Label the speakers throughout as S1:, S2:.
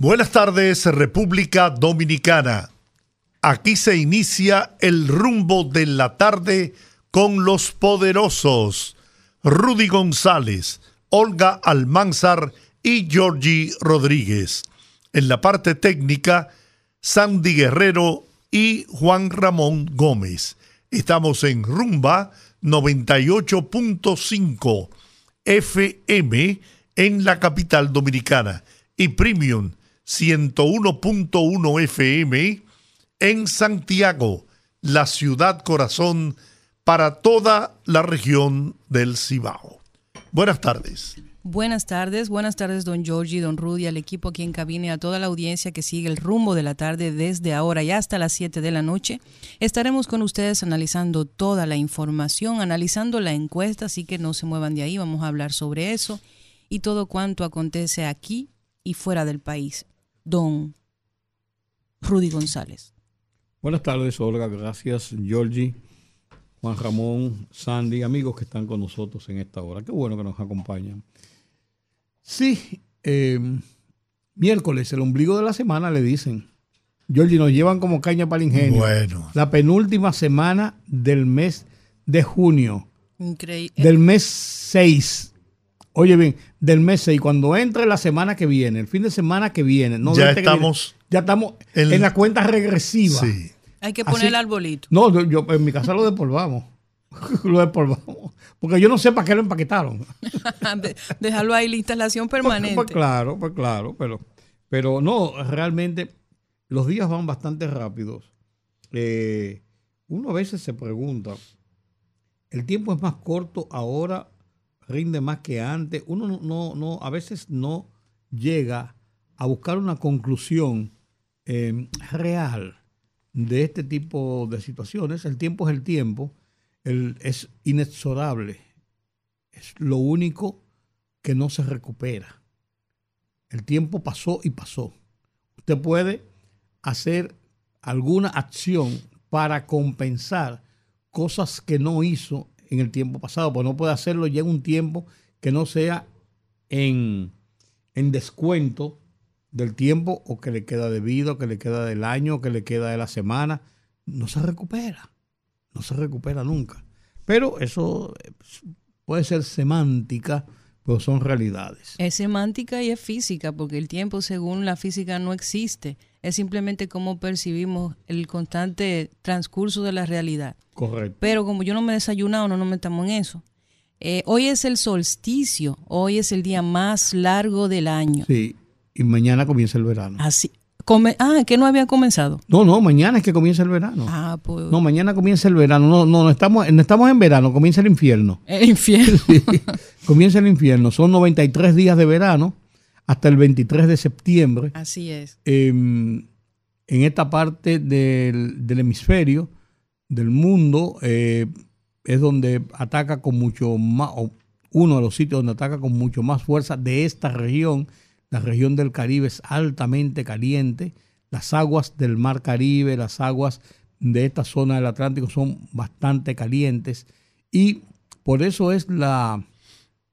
S1: Buenas tardes, República Dominicana. Aquí se inicia el rumbo de la tarde con los poderosos Rudy González, Olga Almanzar y Georgie Rodríguez. En la parte técnica, Sandy Guerrero y Juan Ramón Gómez. Estamos en Rumba 98.5 FM en la capital dominicana y Premium 101.1 FM en Santiago, la ciudad corazón para toda la región del Cibao. Buenas tardes.
S2: Buenas tardes, buenas tardes don Giorgi, don Rudy, al equipo aquí en cabina a toda la audiencia que sigue el rumbo de la tarde desde ahora y hasta las 7 de la noche. Estaremos con ustedes analizando toda la información, analizando la encuesta, así que no se muevan de ahí, vamos a hablar sobre eso y todo cuanto acontece aquí y fuera del país don Rudy González.
S3: Buenas tardes, Olga. Gracias, Georgie, Juan Ramón, Sandy, amigos que están con nosotros en esta hora. Qué bueno que nos acompañan. Sí, em, miércoles, el ombligo de la semana, le dicen. Georgie, nos llevan como caña para el ingenio.
S1: Bueno.
S3: La penúltima semana del mes de junio.
S2: Increíble.
S3: Del mes 6. Oye bien, del mes 6, cuando entre la semana que viene, el fin de semana que viene, no
S1: ya
S3: este
S1: estamos
S3: viene, ya estamos en, la cuenta regresiva.
S1: Sí.
S2: Hay que poner
S3: Así-
S2: el arbolito.
S3: No, yo, yo en mi casa lo despolvamos. lo despolvamos. Porque yo no sé para qué lo empaquetaron.
S2: Dejarlo ahí, la instalación permanente.
S3: Pues, claro, pues claro, pero, pero no, realmente los días van bastante rápidos. Eh, uno a veces se pregunta, ¿el tiempo es más corto ahora? ¿Rinde más que antes? Uno no, no, a veces no llega a buscar una conclusión eh, real de este tipo de situaciones. El tiempo es el tiempo, es inexorable, es lo único que no se recupera. El tiempo pasó y pasó. Usted puede hacer alguna acción para compensar cosas que no hizo en el tiempo pasado, pues no puede hacerlo ya en un tiempo que no sea en, en descuento del tiempo o que le queda de vida, o que le queda del año, o que le queda de la semana. No se recupera. No se recupera nunca. Pero eso eh, puede ser semántica, pero son realidades.
S2: Es semántica y es física, porque el tiempo, según la física, no existe. Es simplemente cómo percibimos el constante transcurso de la realidad.
S3: Correcto.
S2: Pero como yo no me he desayunado, no nos metamos en eso. Eh, hoy es el solsticio, hoy es el día más largo del año.
S3: Sí, y mañana comienza el verano.
S2: Así. Come, ah, que no había comenzado.
S3: No, no, mañana es que comienza el verano.
S2: Ah, pues.
S3: No, mañana comienza el verano. No, no, no estamos, no estamos en verano, comienza el infierno.
S2: El infierno.
S3: Sí, comienza el infierno. Son 93 días de verano hasta el 23 de septiembre.
S2: Así es.
S3: Eh, en esta parte del, del hemisferio, del mundo, eh, es donde ataca con mucho más, o uno de los sitios donde ataca con mucho más fuerza de esta región. La región del Caribe es altamente caliente. Las aguas del Mar Caribe, las aguas de esta zona del Atlántico son bastante calientes. Y por eso es la,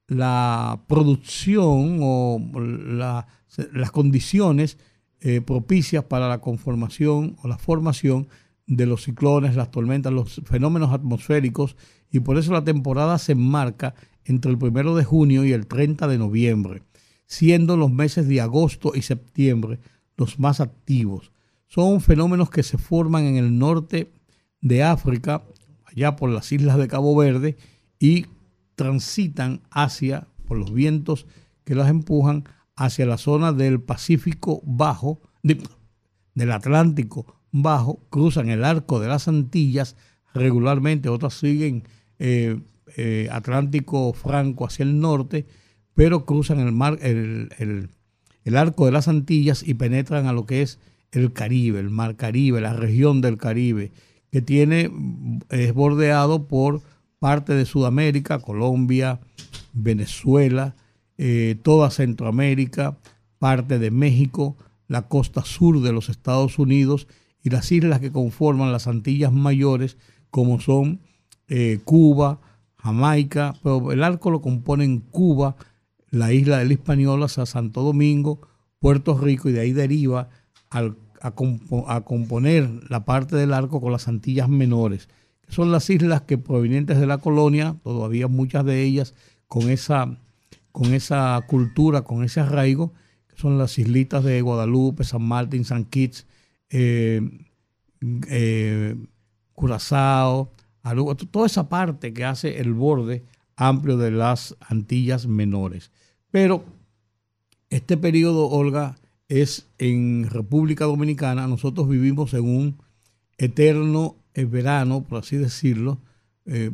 S3: la producción o la- las condiciones eh, propicias para la conformación o la formación de los ciclones, las tormentas, los fenómenos atmosféricos y por eso la temporada se enmarca entre el primero de junio y el 30 de noviembre, siendo los meses de agosto y septiembre los más activos. Son fenómenos que se forman en el norte de África, allá por las islas de Cabo Verde, y transitan hacia, por los vientos que las empujan, hacia la zona del Pacífico Bajo, de- del Atlántico Bajo, cruzan el arco de las Antillas regularmente, otras siguen eh, eh, Atlántico Franco hacia el norte, pero cruzan el mar, el, el- arco de las Antillas y penetran a lo que es el Caribe, el Mar Caribe, la región del Caribe, que tiene, es bordeado por parte de Sudamérica, Colombia, Venezuela, eh, toda Centroamérica, parte de México, la costa sur de los Estados Unidos y las islas que conforman las Antillas Mayores, como son eh, Cuba, Jamaica, pero el arco lo componen Cuba, la isla de la Hispaniola, Santo Domingo, Puerto Rico, y de ahí deriva a, a, componer la parte del arco con las Antillas Menores, que son las islas que provenientes de la colonia, todavía muchas de ellas con esa, con esa cultura, con ese arraigo, que son las islitas de Guadalupe, San Martín, San Kitts, eh, eh, Curazao, toda esa parte que hace el borde amplio de las Antillas menores. Pero este periodo, Olga, es en República Dominicana, nosotros vivimos en un eterno eh, verano, por así decirlo. Eh,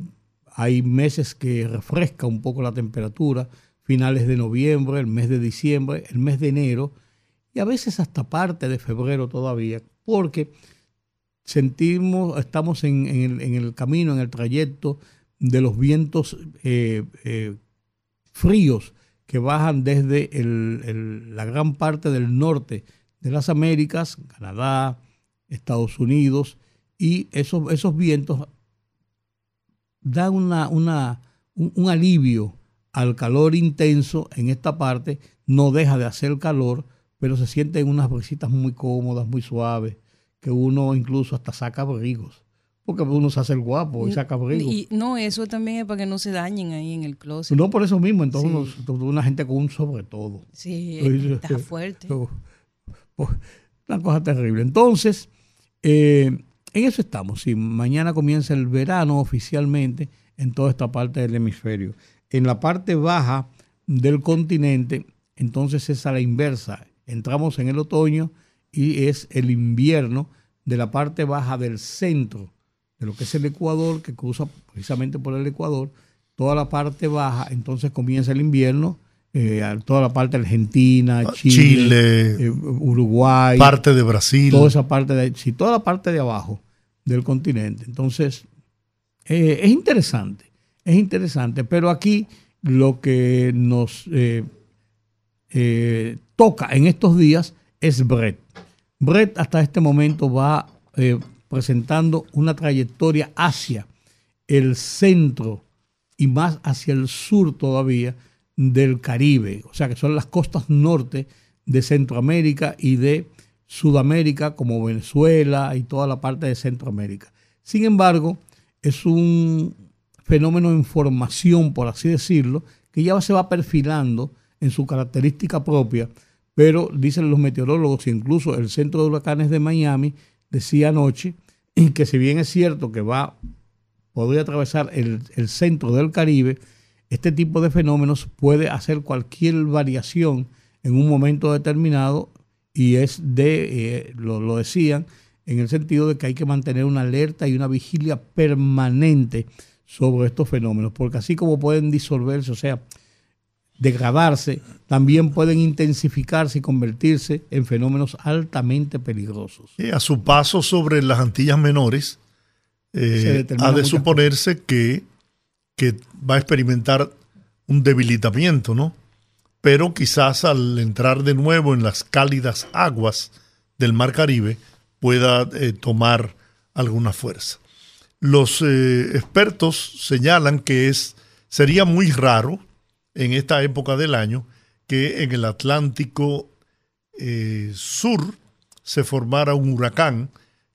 S3: hay meses que refresca un poco la temperatura, finales de noviembre, el mes de diciembre, el mes de enero y a veces hasta parte de febrero todavía, porque sentimos, estamos en, el, camino, en el trayecto de los vientos eh, fríos que bajan desde la gran parte del norte de las Américas, Canadá, Estados Unidos, y esos, esos vientos dan una, un, alivio al calor intenso en esta parte, no deja de hacer calor, pero se sienten unas brisitas muy cómodas, muy suaves, que uno incluso hasta saca abrigos. Porque uno se hace el guapo y saca abrigos.
S2: Y no, eso también es para que no se dañen ahí en el closet.
S3: No, por eso mismo, entonces una gente con un sobre todo.
S2: Sí, está fuerte.
S3: Una cosa terrible. Entonces, eh, en eso estamos. Sí, mañana comienza el verano oficialmente en toda esta parte del hemisferio. En la parte baja del continente, entonces es a la inversa. Entramos en el otoño y es el invierno de la parte baja del centro de lo que es el Ecuador, que cruza precisamente por el Ecuador, toda la parte baja, entonces comienza el invierno, eh, toda la parte argentina, ah, Chile, eh, Uruguay,
S1: parte de Brasil,
S3: toda esa parte de, sí, toda la parte de abajo del continente. Entonces, eh, es interesante, es interesante, pero aquí lo que nos toca en estos días es Brett. Brett hasta este momento va presentando una trayectoria hacia el centro y más hacia el sur todavía del Caribe, o sea que son las costas norte de Centroamérica y de Sudamérica como Venezuela y toda la parte de Centroamérica. Sin embargo, es un fenómeno en formación, por así decirlo, que ya se va perfilando en su característica propia pero dicen los meteorólogos, incluso el Centro de Huracanes de Miami decía anoche que si bien es cierto que va, podría atravesar el, centro del Caribe, este tipo de fenómenos puede hacer cualquier variación en un momento determinado y es de, eh, lo, lo decían, en el sentido de que hay que mantener una alerta y una vigilia permanente sobre estos fenómenos, porque así como pueden disolverse, o sea, degradarse, también pueden intensificarse y convertirse en fenómenos altamente peligrosos.
S1: a su paso sobre las Antillas Menores, eh, ha de suponerse que, que va a experimentar un debilitamiento, ¿no? Pero quizás al entrar de nuevo en las cálidas aguas del Mar Caribe pueda eh, tomar alguna fuerza. Los eh, expertos señalan que es, sería muy raro en esta época del año que en el Atlántico eh, Sur se formara un huracán,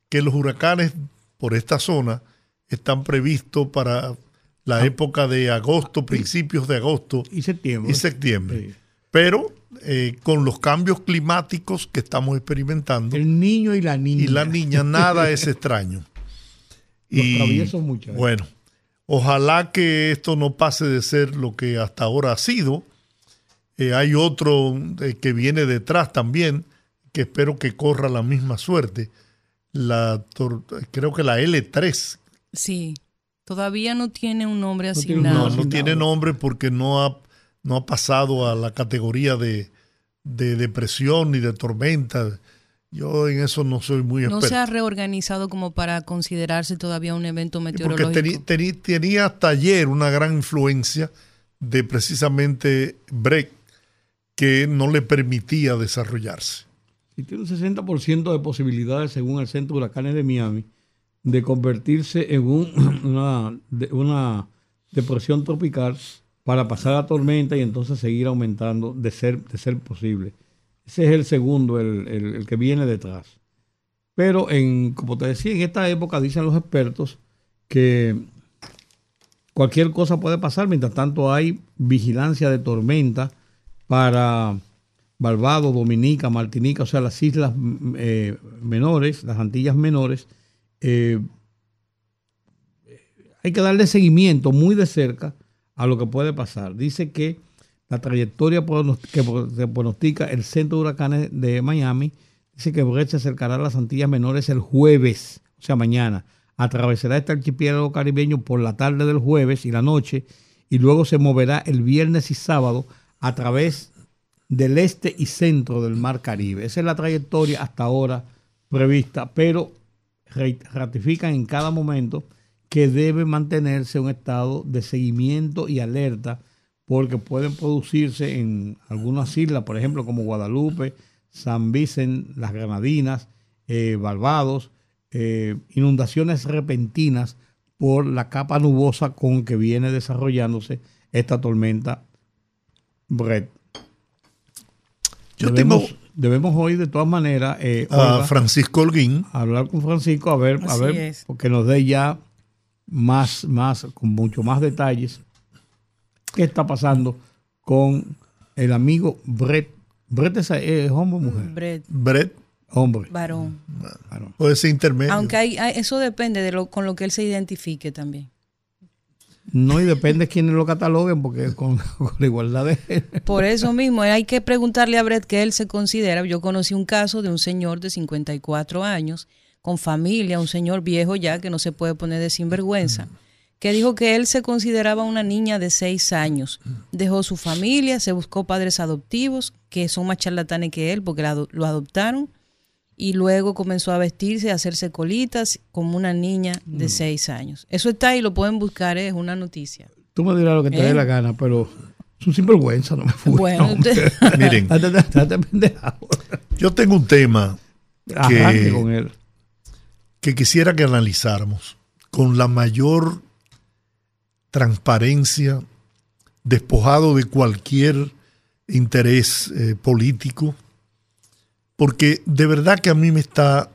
S1: que los huracanes por esta zona están previstos para la ah. época de agosto, principios de agosto
S3: y septiembre.
S1: Y septiembre. Pero eh, con los cambios climáticos que estamos experimentando.
S3: El niño y la niña.
S1: Y la niña, nada es extraño.
S3: y, mucho.
S1: ¿eh? Bueno, Ojalá que esto no pase de ser lo que hasta ahora ha sido. Eh, hay otro eh, que viene detrás también, que espero que corra la misma suerte. La, creo que la L3.
S2: Sí, todavía no tiene un nombre asignado.
S1: No, no tiene nombre porque no ha, no ha pasado a la categoría de, de depresión ni de tormenta. Yo en eso no soy muy experto.
S2: No se ha reorganizado como para considerarse todavía un evento meteorológico.
S1: Porque tenía hasta ayer una gran influencia de precisamente break que no le permitía desarrollarse.
S3: Y tiene un 60% de posibilidades, según el Centro de Huracanes de Miami, de convertirse en una, una depresión tropical para pasar a tormenta y entonces seguir aumentando de ser, de ser posible. Ese es el segundo, el, que viene detrás. Pero, en, como te decía, en esta época dicen los expertos que cualquier cosa puede pasar. Mientras tanto, hay vigilancia de tormenta para Barbados, Dominica, Martinica, o sea, las islas eh, menores, las Antillas menores. Eh, hay que darle seguimiento muy de cerca a lo que puede pasar. Dice que la trayectoria que se pronostica el Centro de Huracanes de Miami, dice que Brett se acercará a las Antillas Menores el jueves, o sea, mañana. Atravesará este archipiélago caribeño por la tarde del jueves y la noche, y luego se moverá el viernes y sábado a través del este y centro del Mar Caribe. Esa es la trayectoria hasta ahora prevista, pero ratifican en cada momento que debe mantenerse un estado de seguimiento y alerta porque pueden producirse en algunas islas, por ejemplo, como Guadalupe, San Vicente, las Granadinas, eh, Barbados, eh, inundaciones repentinas por la capa nubosa con que viene desarrollándose esta tormenta Brett. Yo debemos, debemos hoy de todas maneras
S1: eh, a Francisco Holguín
S3: hablar con Francisco a ver, a ver, porque nos dé ya más, más, con mucho más detalles, qué está pasando con el amigo Brett. Brett es, hombre o mujer.
S2: Brett.
S1: Brett.
S3: Hombre.
S2: Varón.
S1: Puede ser intermedio.
S2: Aunque hay, eso depende de lo, con lo que él se identifique también.
S3: No, y depende de quiénes lo cataloguen, porque con, con, la igualdad de...
S2: Por eso mismo, hay que preguntarle a Brett qué él se considera. Yo conocí un caso de un señor de 54 años con familia, un señor viejo ya que no se puede poner de sinvergüenza, que dijo que él se consideraba una niña de seis años. Dejó su familia, se buscó padres adoptivos, que son más charlatanes que él porque lo adoptaron, y luego comenzó a vestirse, a hacerse colitas como una niña de mm. seis años. Eso está ahí, lo pueden buscar, es una noticia.
S3: Tú me dirás lo que te dé ¿Eh? la gana, pero es un sinvergüenza, no me fui.
S2: Bueno,
S1: miren, yo tengo un tema que, con él que quisiera que analizáramos con la mayor transparencia, despojado de cualquier interés eh, político, porque de verdad que a mí me está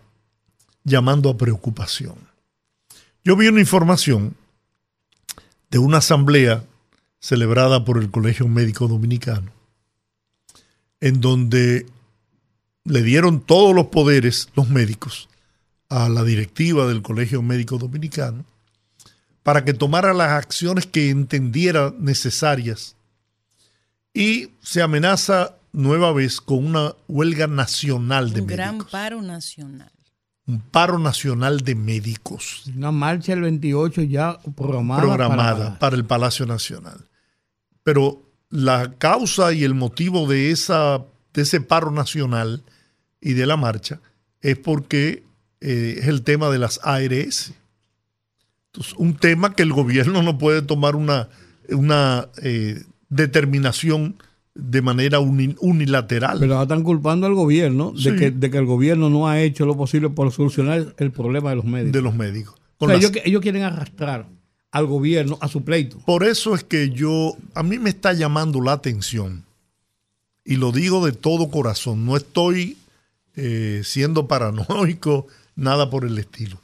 S1: llamando a preocupación. Yo vi una información de una asamblea celebrada por el Colegio Médico Dominicano, en donde le dieron todos los poderes los médicos a la directiva del Colegio Médico Dominicano para que tomara las acciones que entendiera necesarias y se amenaza nueva vez con una huelga nacional de médicos. Un
S2: gran paro nacional.
S1: Un paro nacional de médicos.
S3: Una marcha el 28 ya programada.
S1: Programada para, el Palacio Nacional. Pero la causa y el motivo de, esa, de ese paro nacional y de la marcha es porque eh, es el tema de las ARS. Un tema que el gobierno no puede tomar una, una eh, determinación de manera unilateral.
S3: Pero están culpando al gobierno de, que, de, que, el gobierno no ha hecho lo posible por solucionar el problema de los médicos.
S1: De los médicos.
S3: ellos, ellos, quieren arrastrar al gobierno a su pleito.
S1: Por eso es que yo, a mí me está llamando la atención, y lo digo de todo corazón, no estoy eh, siendo paranoico nada por el estilo.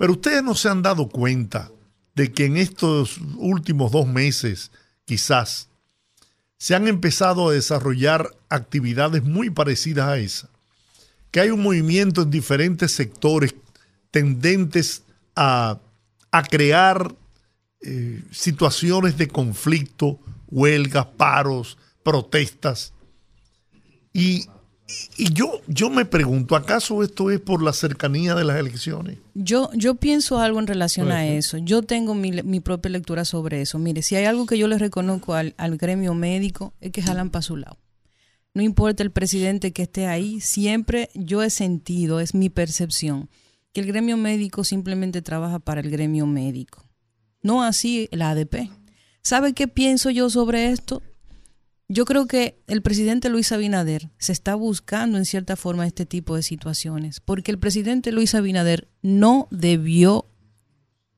S1: Pero ustedes no se han dado cuenta de que en estos últimos dos meses, quizás, se han empezado a desarrollar actividades muy parecidas a esa. Que hay un movimiento en diferentes sectores tendentes a, crear eh, situaciones de conflicto, huelgas, paros, protestas. Y y yo, yo me pregunto, ¿acaso esto es por la cercanía de las elecciones?
S2: Yo, yo pienso algo en relación a eso. Yo tengo mi, mi, propia lectura sobre eso. Mire, si hay algo que yo le reconozco al, al gremio médico, es que jalan para su lado. no importa el presidente que esté ahí, siempre yo he sentido, es mi percepción, que el gremio médico simplemente trabaja para el gremio médico. No así la ADP. ¿Sabe qué pienso yo sobre esto? Yo creo que el presidente Luis Abinader se está buscando en cierta forma este tipo de situaciones, porque el presidente Luis Abinader no debió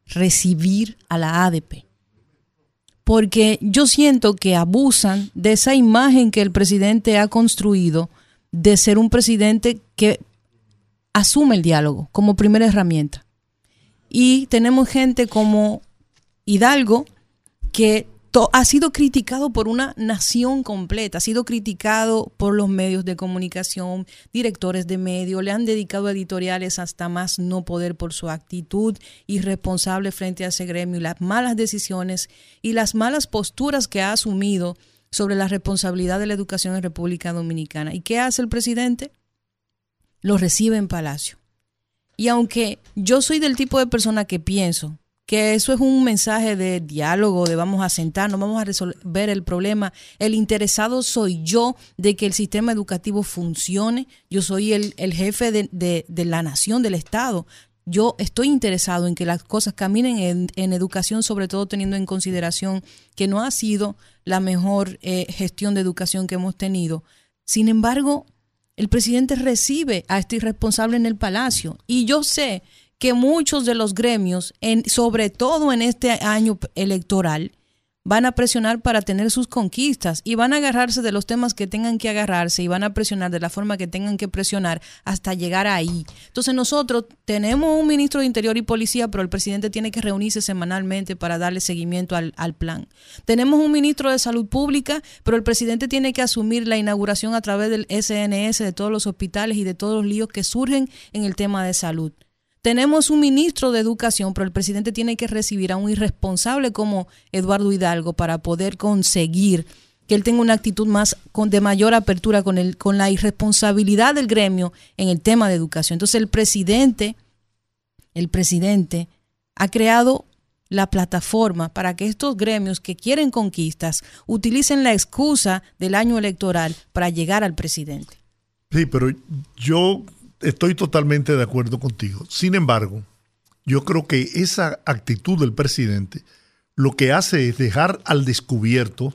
S2: recibir a la ADP porque yo siento que abusan de esa imagen que el presidente ha construido de ser un presidente que asume el diálogo como primera herramienta. Y tenemos gente como Hidalgo que ha sido criticado por una nación completa, ha sido criticado por los medios de comunicación, directores de medios, le han dedicado editoriales hasta más no poder por su actitud irresponsable frente a ese gremio las malas decisiones y las malas posturas que ha asumido sobre la responsabilidad de la educación en República Dominicana. ¿Y qué hace el presidente? Lo recibe en Palacio. Y aunque yo soy del tipo de persona que pienso que eso es un mensaje de diálogo, de vamos a sentarnos, vamos a resolver el problema. El interesado soy yo de que el sistema educativo funcione. Yo soy el, jefe de, la nación, del Estado. Yo estoy interesado en que las cosas caminen en, educación, sobre todo teniendo en consideración que no ha sido la mejor eh, gestión de educación que hemos tenido. Sin embargo, el presidente recibe a este irresponsable en el palacio. Y yo sé que muchos de los gremios, en, sobre todo en este año electoral, van a presionar para tener sus conquistas y van a agarrarse de los temas que tengan que agarrarse y van a presionar de la forma que tengan que presionar hasta llegar ahí. Entonces nosotros tenemos un ministro de Interior y Policía, pero el presidente tiene que reunirse semanalmente para darle seguimiento al, al plan. Tenemos un ministro de Salud Pública, pero el presidente tiene que asumir la inauguración a través del SNS de todos los hospitales y de todos los líos que surgen en el tema de salud. Tenemos un ministro de Educación, pero el presidente tiene que recibir a un irresponsable como Eduardo Hidalgo para poder conseguir que él tenga una actitud más con, de mayor apertura con, el, con la irresponsabilidad del gremio en el tema de educación. Entonces el presidente, el presidente ha creado la plataforma para que estos gremios que quieren conquistas utilicen la excusa del año electoral para llegar al presidente.
S1: Sí, pero yo estoy totalmente de acuerdo contigo. Sin embargo, yo creo que esa actitud del presidente lo que hace es dejar al descubierto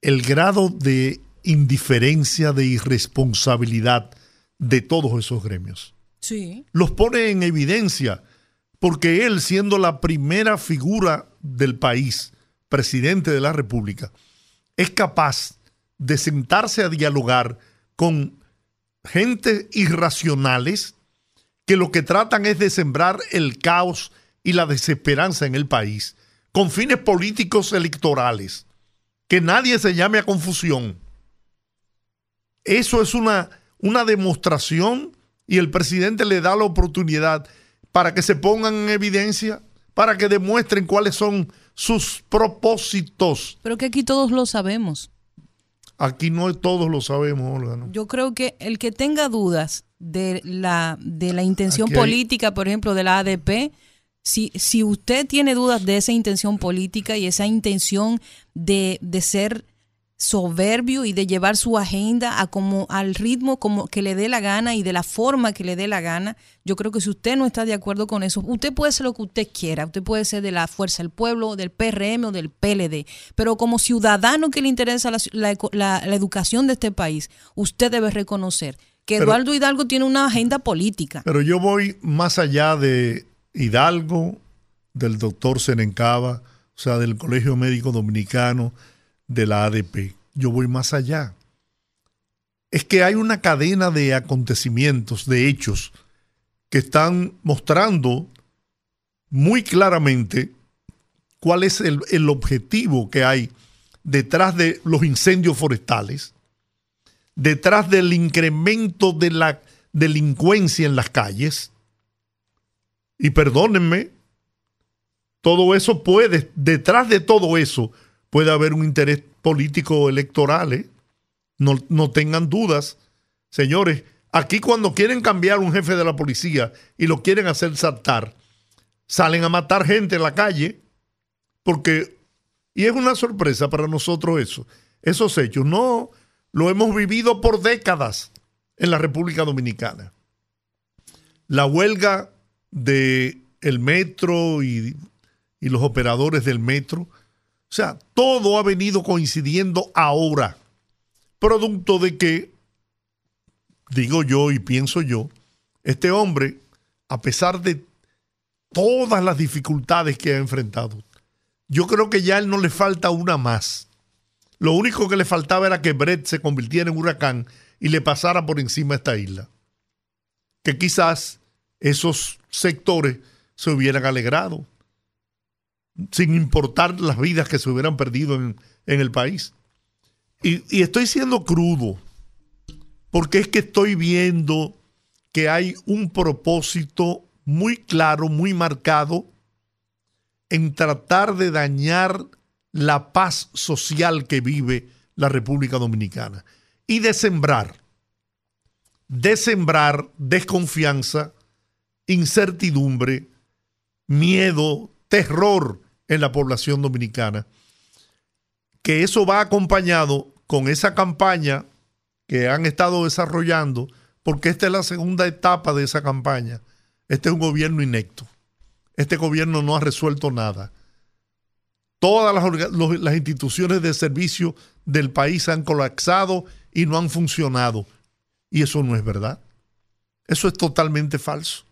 S1: el grado de indiferencia, de irresponsabilidad de todos esos gremios.
S2: Sí.
S1: Los pone en evidencia porque él, siendo la primera figura del país, presidente de la República, es capaz de sentarse a dialogar con gente irracionales que lo que tratan es de sembrar el caos y la desesperanza en el país con fines políticos electorales. Que nadie se llame a confusión. Eso es una, una demostración y el presidente le da la oportunidad para que se pongan en evidencia, para que demuestren cuáles son sus propósitos.
S2: Pero que aquí todos lo sabemos.
S1: Aquí no todos lo sabemos, Olga.
S2: Yo creo que el que tenga dudas de la, de la intención política, por ejemplo, de la ADP, si, si usted tiene dudas de esa intención política y esa intención de, de ser soberbio y de llevar su agenda a como al ritmo como que le dé la gana y de la forma que le dé la gana. Yo creo que si usted no está de acuerdo con eso, usted puede ser lo que usted quiera, usted puede ser de la Fuerza del Pueblo, del PRM o del PLD, pero como ciudadano que le interesa la, la, educación de este país, usted debe reconocer que Eduardo Hidalgo tiene una agenda política.
S1: Pero yo voy más allá de Hidalgo, del doctor Senencaba, o sea, del Colegio Médico Dominicano, de la ADP. Yo voy más allá. Es que hay una cadena de acontecimientos, de hechos, que están mostrando muy claramente cuál es el, el objetivo que hay detrás de los incendios forestales, detrás del incremento de la delincuencia en las calles. Y perdónenme, todo eso puede, detrás de todo eso, puede haber un interés político electoral. ¿eh? No, no tengan dudas. Señores, aquí cuando quieren cambiar un jefe de la policía y lo quieren hacer saltar, salen a matar gente en la calle, porque, y es una sorpresa para nosotros eso, esos hechos. No, lo hemos vivido por décadas en la República Dominicana. La huelga de el metro y, y los operadores del metro, o sea, todo ha venido coincidiendo ahora, producto de que, digo yo y pienso yo, este hombre, a pesar de todas las dificultades que ha enfrentado, yo creo que ya a él no le falta una más. Lo único que le faltaba era que Brett se convirtiera en huracán y le pasara por encima a esta isla. Que quizás esos sectores se hubieran alegrado, sin importar las vidas que se hubieran perdido en, el país. Y, y estoy siendo crudo, porque es que estoy viendo que hay un propósito muy claro, muy marcado en tratar de dañar la paz social que vive la República Dominicana y de sembrar, de sembrar desconfianza, incertidumbre, miedo, terror en la población dominicana, que eso va acompañado con esa campaña que han estado desarrollando, porque esta es la segunda etapa de esa campaña. Este es un gobierno inecto. Este gobierno no ha resuelto nada. Todas las, instituciones de servicio del país han colapsado y no han funcionado. Y eso no es verdad. Eso es totalmente falso.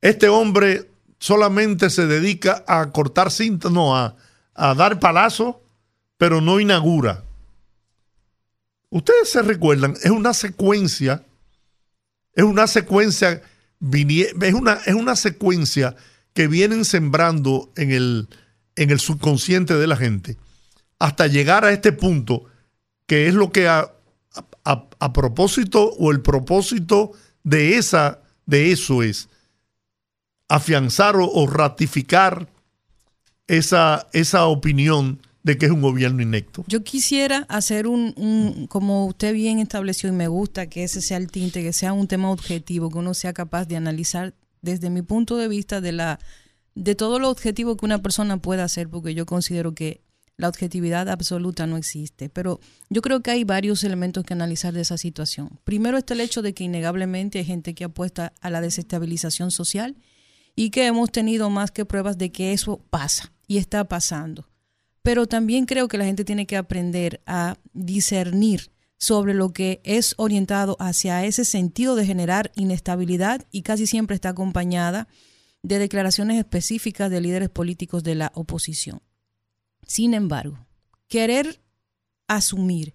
S1: Este hombre solamente se dedica a cortar cinta, no, a, a dar palazo, pero no inaugura. Ustedes se recuerdan, es una secuencia, es una secuencia, es una, es una secuencia que vienen sembrando en el, en el subconsciente de la gente hasta llegar a este punto, que es lo que a, a, propósito o el propósito de, esa, de eso es afianzar o, ratificar esa, esa opinión de que es un gobierno inecto.
S2: Yo quisiera hacer un, como usted bien estableció y me gusta que ese sea el tinte, que sea un tema objetivo, que uno sea capaz de analizar desde mi punto de vista de la de todo lo objetivo que una persona pueda hacer, porque yo considero que la objetividad absoluta no existe, pero yo creo que hay varios elementos que analizar de esa situación. Primero está el hecho de que innegablemente hay gente que apuesta a la desestabilización social y que hemos tenido más que pruebas de que eso pasa y está pasando. Pero también creo que la gente tiene que aprender a discernir sobre lo que es orientado hacia ese sentido de generar inestabilidad y casi siempre está acompañada de declaraciones específicas de líderes políticos de la oposición. Sin embargo, querer asumir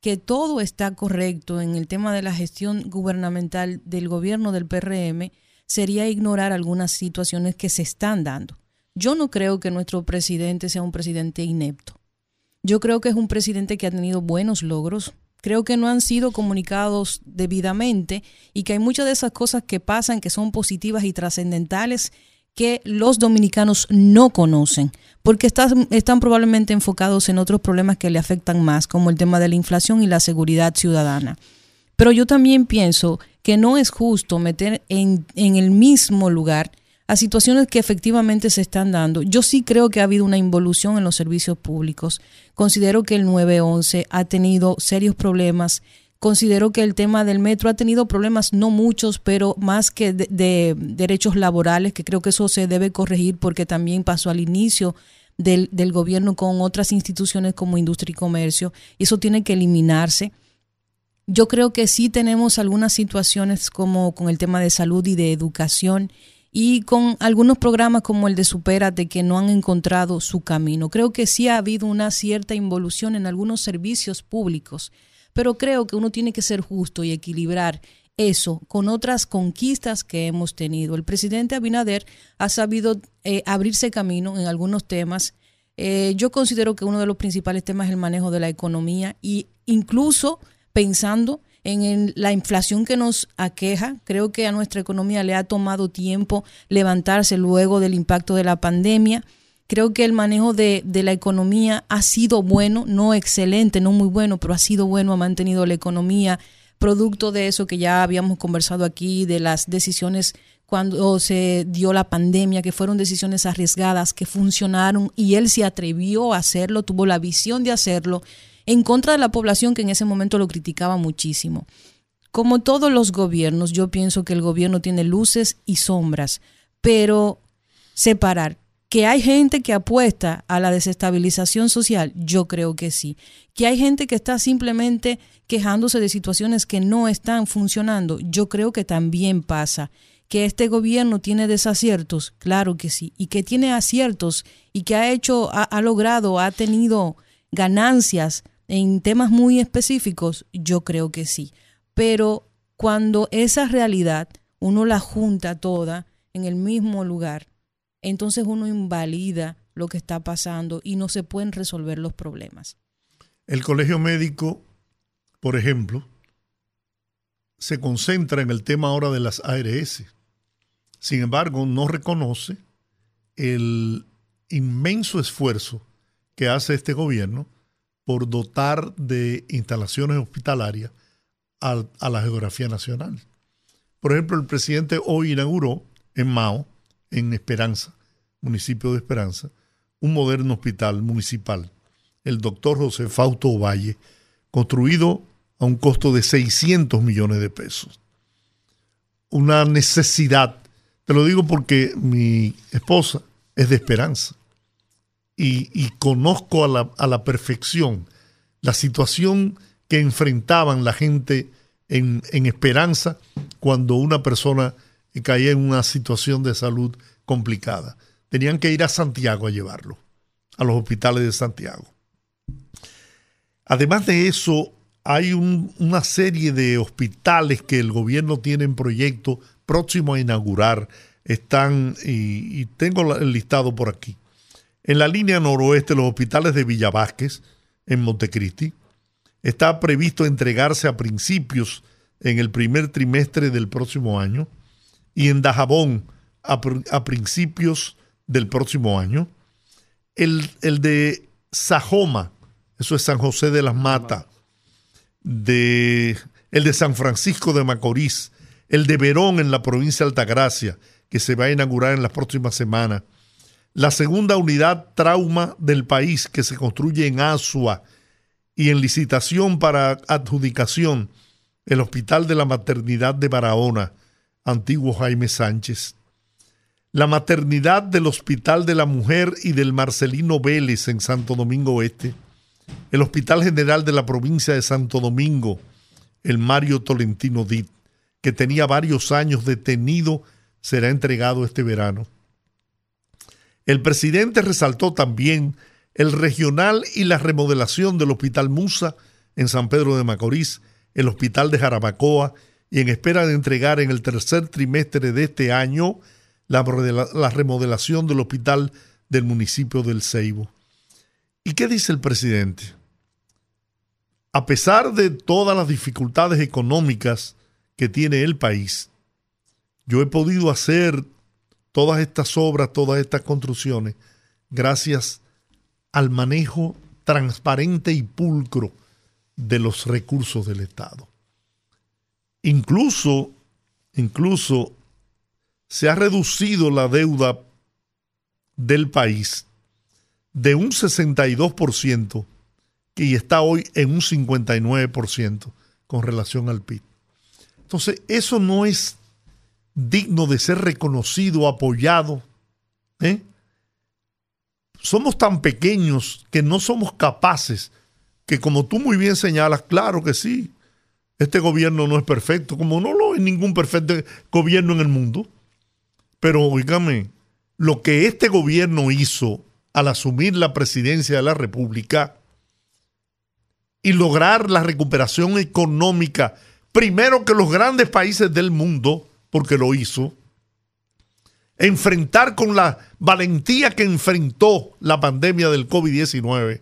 S2: que todo está correcto en el tema de la gestión gubernamental del gobierno del PRM sería ignorar algunas situaciones que se están dando. Yo no creo que nuestro presidente sea un presidente inepto. Yo creo que es un presidente que ha tenido buenos logros, creo que no han sido comunicados debidamente y que hay muchas de esas cosas que pasan que son positivas y trascendentales que los dominicanos no conocen, porque están, están probablemente enfocados en otros problemas que le afectan más, como el tema de la inflación y la seguridad ciudadana. Pero yo también pienso que no es justo meter en, el mismo lugar a situaciones que efectivamente se están dando. Yo sí creo que ha habido una involución en los servicios públicos. Considero que el 911 ha tenido serios problemas. Considero que el tema del metro ha tenido problemas, no muchos, pero más que de, derechos laborales, que creo que eso se debe corregir porque también pasó al inicio del, del gobierno con otras instituciones como industria y comercio. Y eso tiene que eliminarse. Yo creo que sí tenemos algunas situaciones como con el tema de salud y de educación y con algunos programas como el de Supérate que no han encontrado su camino. Creo que sí ha habido una cierta involución en algunos servicios públicos, pero creo que uno tiene que ser justo y equilibrar eso con otras conquistas que hemos tenido. El presidente Abinader ha sabido eh, abrirse camino en algunos temas. Eh, yo considero que uno de los principales temas es el manejo de la economía y incluso pensando en la inflación que nos aqueja. Creo que a nuestra economía le ha tomado tiempo levantarse luego del impacto de la pandemia. Creo que el manejo de, la economía ha sido bueno, no excelente, no muy bueno, pero ha sido bueno, ha mantenido la economía, producto de eso que ya habíamos conversado aquí, de las decisiones cuando se dio la pandemia, que fueron decisiones arriesgadas, que funcionaron y él se atrevió a hacerlo, tuvo la visión de hacerlo en contra de la población que en ese momento lo criticaba muchísimo. Como todos los gobiernos, yo pienso que el gobierno tiene luces y sombras, pero separar que hay gente que apuesta a la desestabilización social, yo creo que sí. Que hay gente que está simplemente quejándose de situaciones que no están funcionando, yo creo que también pasa. Que este gobierno tiene desaciertos, claro que sí. Y que tiene aciertos y que ha hecho, ha, ha logrado, ha tenido ganancias en temas muy específicos, yo creo que sí pero cuando esa realidad uno la junta toda en el mismo lugar, entonces uno invalida lo que está pasando y no se pueden resolver los problemas.
S1: El colegio médico, por ejemplo, se concentra en el tema ahora de las ARS. Sin embargo, no reconoce el inmenso esfuerzo que hace este gobierno por dotar de instalaciones hospitalarias a, la geografía nacional. Por ejemplo, el presidente hoy inauguró en Mao, en Esperanza, municipio de Esperanza, un moderno hospital municipal, el doctor José Fausto Valle, construido a un costo de 600 millones de pesos. Una necesidad, te lo digo porque mi esposa es de Esperanza y, conozco a la, a la perfección la situación que enfrentaban la gente en, esperanza cuando una persona caía en una situación de salud complicada. Tenían que ir a Santiago a llevarlo, a los hospitales de Santiago. Además de eso, hay una serie de hospitales que el gobierno tiene en proyecto próximo a inaugurar. Están, y, y tengo el listado por aquí. En la línea noroeste, los hospitales de Villa Vázquez, en Montecristi, está previsto entregarse a principios en el primer trimestre del próximo año y en Dajabón a, principios del próximo año. El, de Sajoma, eso es San José de las Matas, de, el de San Francisco de Macorís, el de Verón en la provincia de Altagracia, que se va a inaugurar en las próximas semanas. La segunda unidad trauma del país que se construye en Asua, y en licitación para adjudicación el Hospital de la Maternidad de Barahona, antiguo Jaime Sánchez. La maternidad del Hospital de la Mujer y del Marcelino Vélez en Santo Domingo Oeste. El Hospital General de la provincia de Santo Domingo, el Mario Tolentino Dit, que tenía varios años detenido, será entregado este verano. El presidente resaltó también el regional y la remodelación del Hospital Musa en San Pedro de Macorís, el Hospital de Jarabacoa y en espera de entregar en el tercer trimestre de este año la, remodelación del Hospital del municipio del Ceibo. ¿Y qué dice el presidente? A pesar de todas las dificultades económicas que tiene el país, yo he podido hacer todas estas obras, todas estas construcciones, gracias al manejo transparente y pulcro de los recursos del Estado. Incluso, incluso se ha reducido la deuda del país de un 62% y está hoy en un 59% con relación al PIB. Entonces, eso no es digno de ser reconocido, apoyado. ¿eh? somos tan pequeños que no somos capaces, que como tú muy bien señalas, claro que sí, este gobierno no es perfecto, como no lo es ningún perfecto gobierno en el mundo. Pero oígame, lo que este gobierno hizo al asumir la presidencia de la República y lograr la recuperación económica, primero que los grandes países del mundo, porque lo hizo, enfrentar con la valentía que enfrentó la pandemia del COVID-19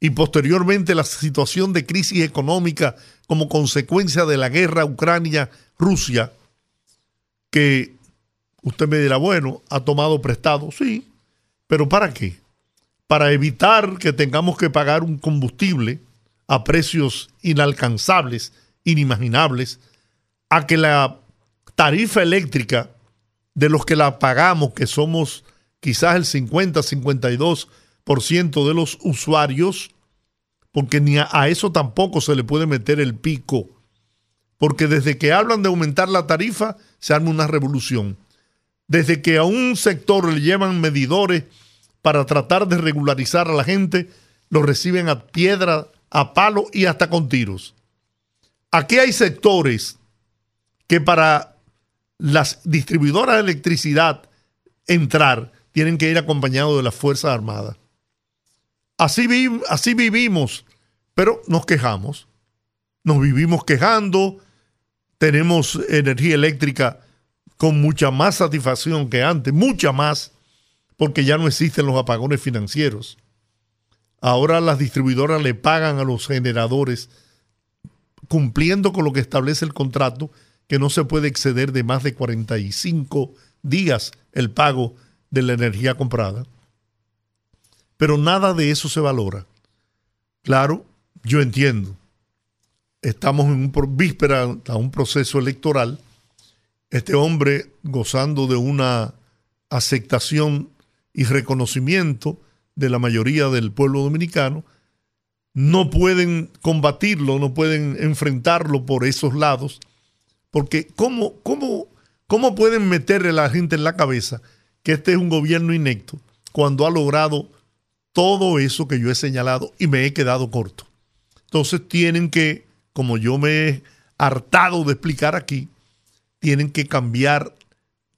S1: y posteriormente la situación de crisis económica como consecuencia de la guerra Ucrania-Rusia, que usted me dirá, bueno, ha tomado prestado, sí, pero ¿para qué? Para evitar que tengamos que pagar un combustible a precios inalcanzables, inimaginables, a que la tarifa eléctrica de los que la pagamos, que somos quizás el 50-52% de los usuarios, porque ni a, eso tampoco se le puede meter el pico, porque desde que hablan de aumentar la tarifa, se arma una revolución. Desde que a un sector le llevan medidores para tratar de regularizar a la gente, lo reciben a piedra, a palo y hasta con tiros. Aquí hay sectores que para las distribuidoras de electricidad entrar tienen que ir acompañados de las Fuerzas Armadas. Así, así vivimos, pero nos quejamos. Nos vivimos quejando, tenemos energía eléctrica con mucha más satisfacción que antes, mucha más, porque ya no existen los apagones financieros. Ahora las distribuidoras le pagan a los generadores cumpliendo con lo que establece el contrato, que no se puede exceder de más de 45 días el pago de la energía comprada. Pero nada de eso se valora. Claro, yo entiendo. Estamos en un víspera a un proceso electoral. Este hombre gozando de una aceptación y reconocimiento de la mayoría del pueblo dominicano, no pueden combatirlo, no pueden enfrentarlo por esos lados, porque ¿cómo, cómo, cómo pueden meterle a la gente en la cabeza que este es un gobierno inecto cuando ha logrado todo eso que yo he señalado y me he quedado corto? Entonces tienen que, como yo me he hartado de explicar aquí, tienen que cambiar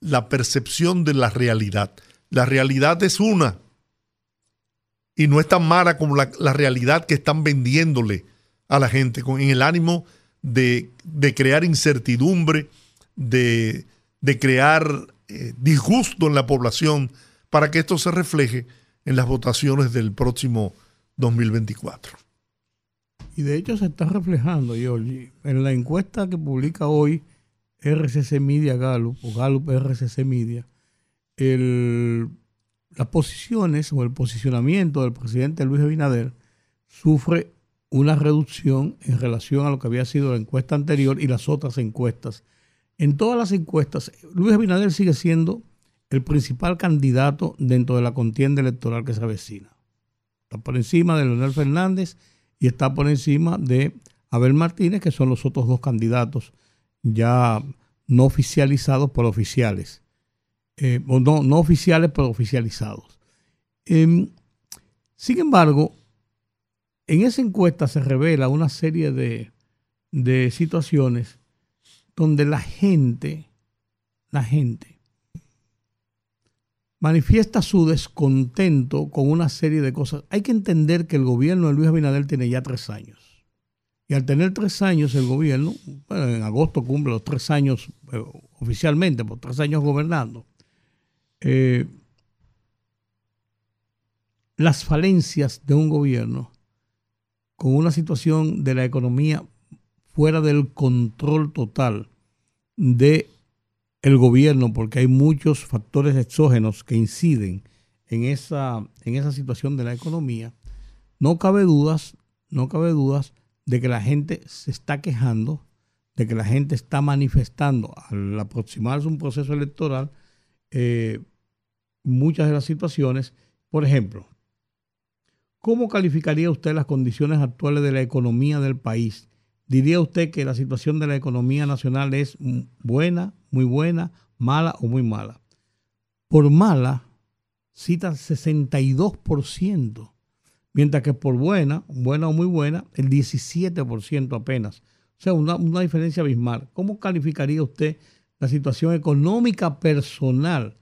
S1: la percepción de la realidad. La realidad es una y no es tan mala como la, realidad que están vendiéndole a la gente, con, en el ánimo de, crear incertidumbre, de, crear eh, disgusto en la población, para que esto se refleje en las votaciones del próximo 2024.
S3: Y de hecho se está reflejando, Giorgi, en la encuesta que publica hoy RCC Media Gallup, o Gallup RCC Media, el las posiciones o el posicionamiento del presidente Luis Abinader sufre una reducción en relación a lo que había sido la encuesta anterior y las otras encuestas. En todas las encuestas, Luis Abinader sigue siendo el principal candidato dentro de la contienda electoral que se avecina. Está por encima de Leonel Fernández y está por encima de Abel Martínez, que son los otros dos candidatos ya no oficializados por oficiales. Eh, no, no, oficiales, pero oficializados. Em, sin embargo, en esa encuesta se revela una serie de, de situaciones donde la gente, la gente, manifiesta su descontento con una serie de cosas. Hay que entender que el gobierno de Luis Abinader tiene ya tres años. Y al tener tres años el gobierno, en agosto cumple los tres años eh, oficialmente, por tres años gobernando, eh, las falencias de un gobierno con una situación de la economía fuera del control total de el gobierno, porque hay muchos factores exógenos que inciden en esa, en esa situación de la economía, no cabe dudas, no cabe dudas de que la gente se está quejando, de que la gente está manifestando al aproximarse un proceso electoral eh, muchas de las situaciones. Por ejemplo, ¿cómo calificaría usted las condiciones actuales de la economía del país? ¿Diría usted que la situación de la economía nacional es buena, muy buena, mala o muy mala? Por mala, cita 62%, mientras que por buena, buena o muy buena, el 17% apenas. O sea, una, una diferencia abismal. ¿Cómo calificaría usted la situación económica personal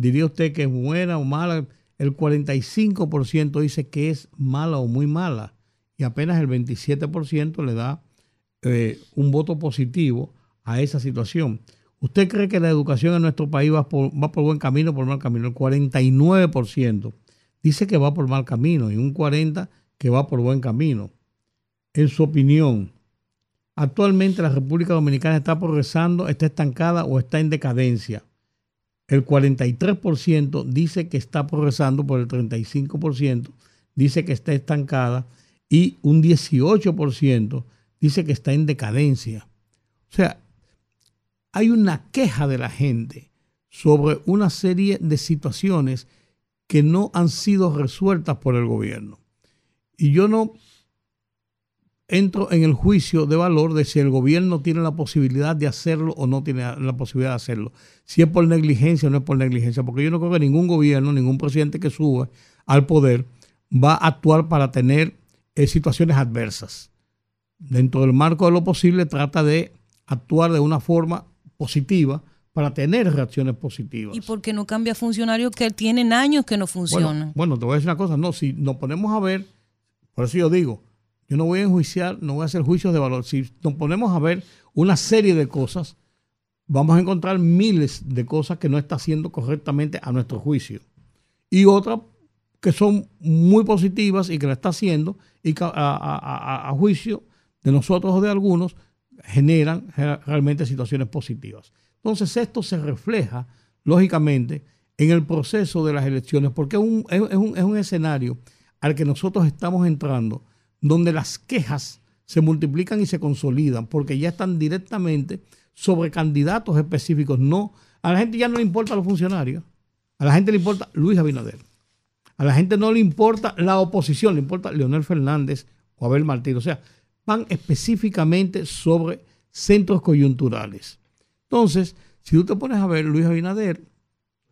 S3: diría usted que es buena o mala, el 45% dice que es mala o muy mala y apenas el 27% le da eh, un voto positivo a esa situación. ¿Usted cree que la educación en nuestro país va por, va por buen camino o por mal camino? El 49% dice que va por mal camino y un 40% que va por buen camino. En su opinión, actualmente la República Dominicana está progresando, está estancada o está en decadencia el 43% dice que está progresando por el 35%, dice que está estancada y un 18% dice que está en decadencia. O sea, hay una queja de la gente sobre una serie de situaciones que no han sido resueltas por el gobierno. Y yo no, entro en el juicio de valor de si el gobierno tiene la posibilidad de hacerlo o no tiene la posibilidad de hacerlo. Si es por negligencia o no es por negligencia, porque yo no creo que ningún gobierno, ningún presidente que suba al poder va a actuar para tener eh, situaciones adversas. Dentro del marco de lo posible trata de actuar de una forma positiva para tener reacciones positivas.
S2: ¿Y por qué no cambia funcionarios que tienen años que no funcionan?
S3: Bueno, bueno, te voy a decir una cosa, no, si nos ponemos a ver, por eso yo digo, yo no voy a enjuiciar, no voy a hacer juicios de valor. Si nos ponemos a ver una serie de cosas, vamos a encontrar miles de cosas que no está haciendo correctamente a nuestro juicio. Y otras que son muy positivas y que la está haciendo y que a, juicio de nosotros o de algunos generan realmente situaciones positivas. Entonces esto se refleja, lógicamente, en el proceso de las elecciones, porque es un, es un, es un escenario al que nosotros estamos entrando donde las quejas se multiplican y se consolidan, porque ya están directamente sobre candidatos específicos. No, a la gente ya no le importa los funcionarios, a la gente le importa Luis Abinader. A la gente no le importa la oposición, le importa Leonel Fernández o Abel Martín. O sea, van específicamente sobre centros coyunturales. Entonces, si tú te pones a ver, Luis Abinader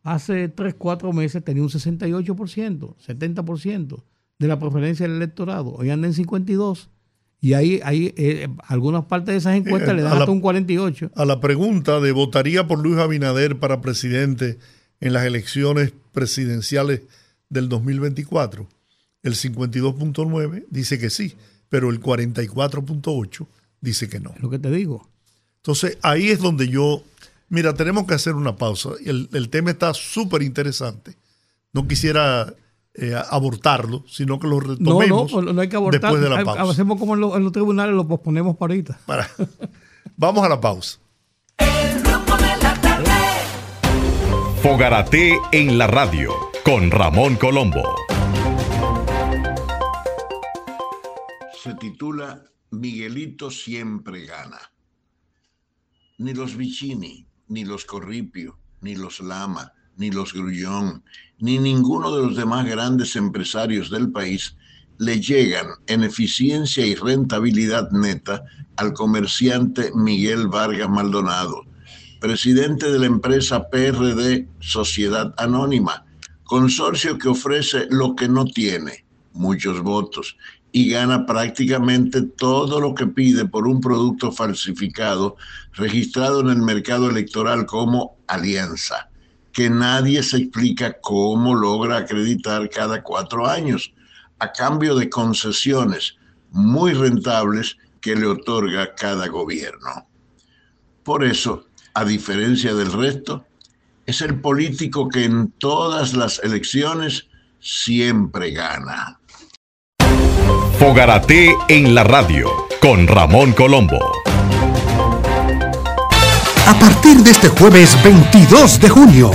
S3: hace 3, 4 meses tenía un 68%, 70% de la preferencia del electorado. Hoy anda en 52. Y ahí, ahí eh, algunas partes de esas encuestas le dan hasta un 48.
S1: A la pregunta de votaría por Luis Abinader para presidente en las elecciones presidenciales del 2024, el 52.9 dice que sí, pero el 44.8 dice que no.
S3: Es lo que te digo.
S1: Entonces ahí es donde yo, mira, tenemos que hacer una pausa. El, el tema está súper interesante. No quisiera eh, abortarlo, sino que lo retomemos
S3: no, no, no hay que abortar. después de la pausa. Hacemos como en, los tribunales, lo posponemos para ahorita.
S1: Vamos a la pausa.
S4: Fogarate en la radio con Ramón Colombo.
S5: Se titula Miguelito siempre gana. Ni los Vicini, ni los Corripio, ni los Lama, ni los Grullón, ni ninguno de los demás grandes empresarios del país le llegan en eficiencia y rentabilidad neta al comerciante Miguel Vargas Maldonado, presidente de la empresa PRD Sociedad Anónima, consorcio que ofrece lo que no tiene, muchos votos, y gana prácticamente todo lo que pide por un producto falsificado registrado en el mercado electoral como alianza que nadie se explica cómo logra acreditar cada cuatro años, a cambio de concesiones muy rentables que le otorga cada gobierno. Por eso, a diferencia del resto, es el político que en todas las elecciones siempre gana.
S4: Fogarate en la radio con Ramón Colombo.
S6: A partir de este jueves 22 de junio,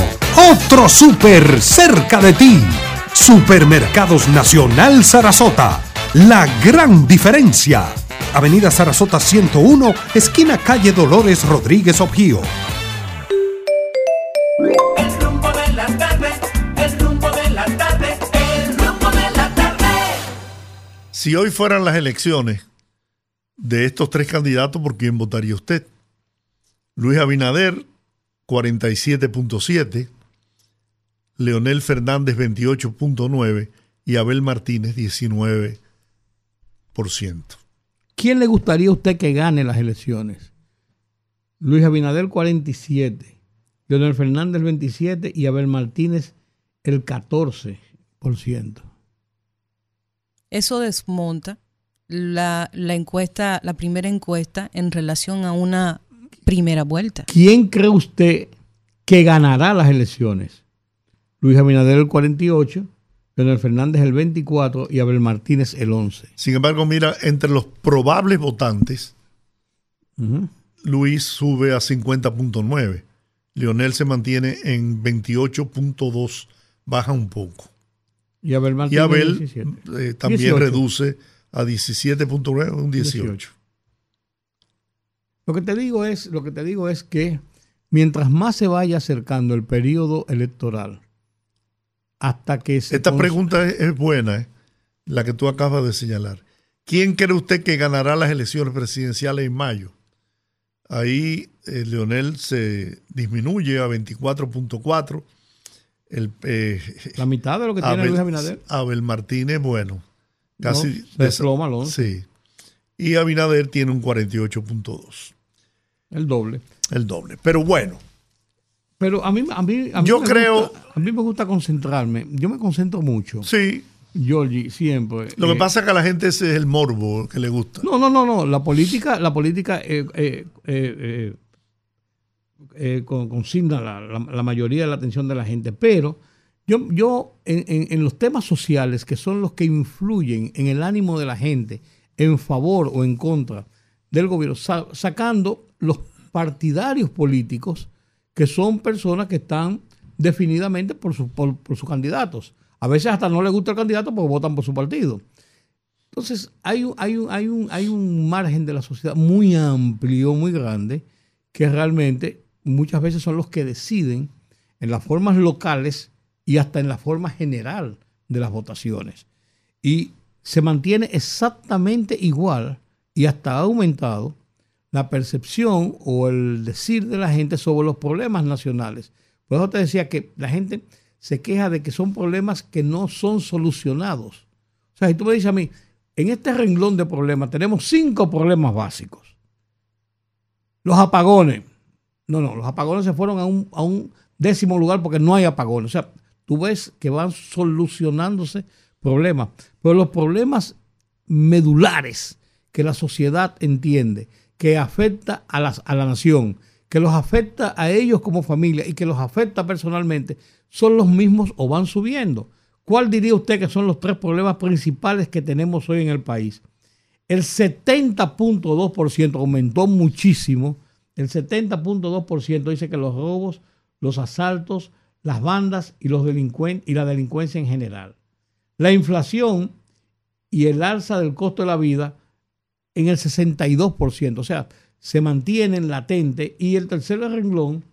S6: otro súper cerca de ti. Supermercados Nacional Sarasota. La gran diferencia. Avenida Sarasota 101, esquina calle Dolores Rodríguez Objío.
S7: El rumbo de la tarde, el rumbo de la tarde, el rumbo de la tarde.
S1: Si hoy fueran las elecciones de estos tres candidatos, ¿por quién votaría usted? Luis Abinader, 47.7, Leonel Fernández, 28.9 y Abel Martínez, 19%.
S3: ¿Quién le gustaría a usted que gane las elecciones? Luis Abinader, 47, Leonel Fernández, 27 y Abel Martínez, el 14%.
S2: Eso desmonta la, la encuesta, la primera encuesta en relación a una primera vuelta.
S3: ¿Quién cree usted que ganará las elecciones? Luis Abinader el 48, Leonel Fernández el 24 y Abel Martínez el 11.
S1: Sin embargo, mira, entre los probables votantes, Luis sube a 50.9. Leonel se mantiene en 28.2, baja un poco.
S3: Y Abel, Martínez
S1: eh, también reduce a 17.9, un 18.
S3: Lo que te digo es, lo que te digo es que mientras más se vaya acercando el periodo electoral, hasta que se
S1: Esta pregunta es, buena, ¿eh? la que tú acabas de señalar. ¿Quién cree usted que ganará las elecciones presidenciales en mayo? Ahí eh, Leonel se disminuye a 24.4. El, eh,
S3: La mitad de lo que tiene
S1: Abel,
S3: Luis Abinader.
S1: Abel Martínez, bueno, casi
S3: No, se desploma, Alonso.
S1: Sí. Y Abinader tiene un 48.2,
S3: El doble.
S1: el doble. Pero bueno,
S3: Pero a mí, a mí, a mí
S1: Yo
S3: me
S1: creo-
S3: gusta- a mí me gusta concentrarme. Yo me concentro mucho,
S1: sí.
S3: Georgie, siempre.
S1: Lo que
S3: Eh,
S1: pasa es que a la gente ese es el morbo que le gusta.
S3: No, no, no, no. La política, la política eh, eh, eh, con- consigna la, la- la mayoría de la atención de la gente. Pero yo, yo en, en- en los temas sociales, que son los que influyen en el ánimo de la gente, en favor o en contra del gobierno, sa- sacando los partidarios políticos, que son personas que están definidamente por- por sus candidatos. A veces hasta no les gusta el candidato porque votan por su partido. Entonces, hay un, hay, un, hay, un, hay un margen de la sociedad muy amplio, muy grande, que realmente muchas veces son los que deciden en las formas locales y hasta en la forma general de las votaciones. Y se mantiene exactamente igual y hasta ha aumentado la percepción o el decir de la gente sobre los problemas nacionales. Por eso te decía que la gente se queja de que son problemas que no son solucionados. O sea, si tú me dices a mí, en este renglón de problemas tenemos cinco problemas básicos. Los apagones. No, no, los apagones se fueron a un, a un décimo lugar porque no hay apagones. O sea, tú ves que van solucionándose problemas. Pero los problemas medulares que la sociedad entiende, que afecta a, a la nación, que los afecta a ellos como familia y que los afecta personalmente, son los mismos o van subiendo. ¿Cuál diría usted que son los tres problemas principales que tenemos hoy en el país? El 70.2% aumentó muchísimo. El 70.2% dice que los robos, los asaltos, las bandas y, los delincuentes, y la delincuencia en general. La inflación y el alza del costo de la vida en el 62%. O sea, se mantienen latentes. Y el tercer renglón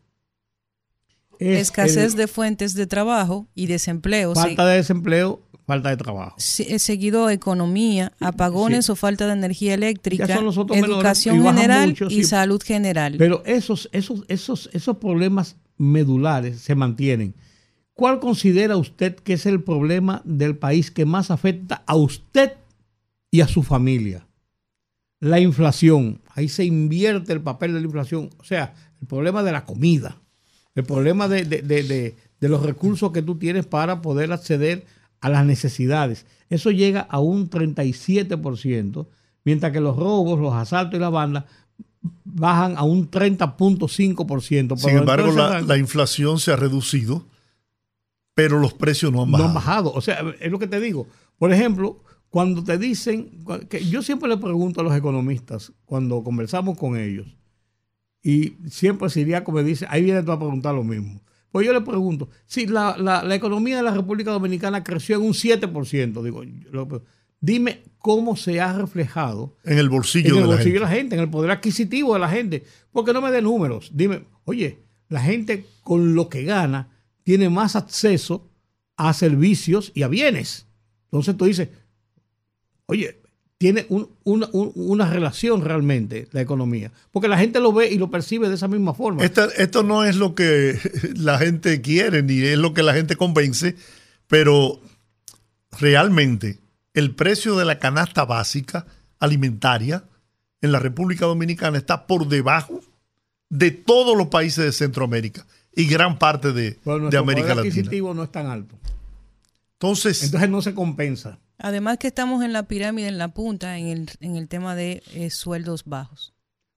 S3: es
S2: Escasez
S3: el-
S2: de fuentes de trabajo y desempleo. sí.
S3: falta de desempleo, falta de trabajo.
S2: Sí, eh, seguido economía, apagones o falta de energía eléctrica, educación general
S3: mucho,
S2: y
S3: sí.
S2: salud general.
S3: Pero esos, esos, esos, esos problemas medulares se mantienen. ¿Cuál considera usted que es el problema del país que más afecta a usted y a su familia? La inflación. Ahí se invierte el papel de la inflación. O sea, el problema de la comida, el problema de, de- de- de- de los recursos que tú tienes para poder acceder a las necesidades. Eso llega a un 37%, mientras que los robos, los asaltos y las bandas bajan a un 30.5%.
S1: Sin embargo, la inflación se ha reducido, pero los precios no han
S3: no
S1: bajado.
S3: han bajado. O sea, es lo que te digo. Por ejemplo, cuando te dicen, que yo siempre le pregunto a los economistas, cuando conversamos con ellos, y siempre Siriaco me dice, ahí viene tú a preguntar lo mismo. Pues yo le pregunto, si la, la- la economía de la República Dominicana creció en un 7%, digo, lo- dime cómo se ha reflejado
S1: En el bolsillo,
S3: en el
S1: de la
S3: bolsillo de
S1: gente.
S3: la gente, en el poder adquisitivo de la gente. Porque no me dé números. Dime, oye, la gente con lo que gana tiene más acceso a servicios y a bienes. Entonces tú dices, oye, tiene un- una, un- una relación realmente la economía. Porque la gente lo ve y lo percibe de esa misma forma.
S1: Esto no es lo que la gente quiere ni es lo que la gente convence, pero realmente el precio de la canasta básica alimentaria en la República Dominicana está por debajo de todos los países de Centroamérica y gran parte de,
S3: Pero
S1: de América
S3: poder
S1: Latina.
S3: adquisitivo no es tan alto.
S1: Entonces,
S3: Entonces no se compensa.
S2: Además que estamos en la pirámide, en la punta, en el, en el tema de eh, sueldos bajos.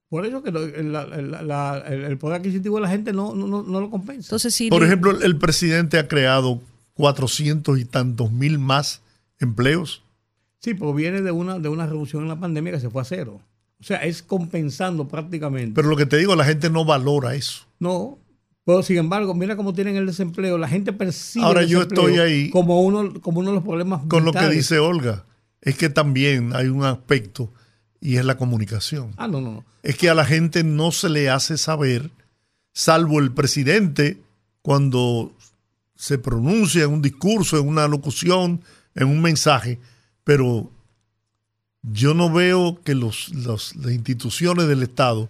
S3: Por eso que lo- la- la- la- el, el poder adquisitivo de la gente no, no, no- no lo compensa.
S2: Entonces, si
S1: por
S2: le-
S1: ejemplo, el presidente ha creado 400 y tantos mil más empleos.
S3: Sí, pero viene de una, de una reducción en la pandemia que se fue a cero. O sea, es compensando prácticamente.
S1: Pero lo que te digo, la gente no valora eso.
S3: no, pero sin embargo, mira cómo tienen el desempleo. La gente percibe
S1: Ahora
S3: el
S1: yo estoy ahí
S3: como uno, como uno de los problemas
S1: Con lo que dice Olga, es que también hay un aspecto y es la comunicación.
S3: Ah, no, no, no.
S1: Es que a la gente no se le hace saber, salvo el presidente, cuando se pronuncia en un discurso, en una locución, en un mensaje, pero yo no veo que los, los- las instituciones del Estado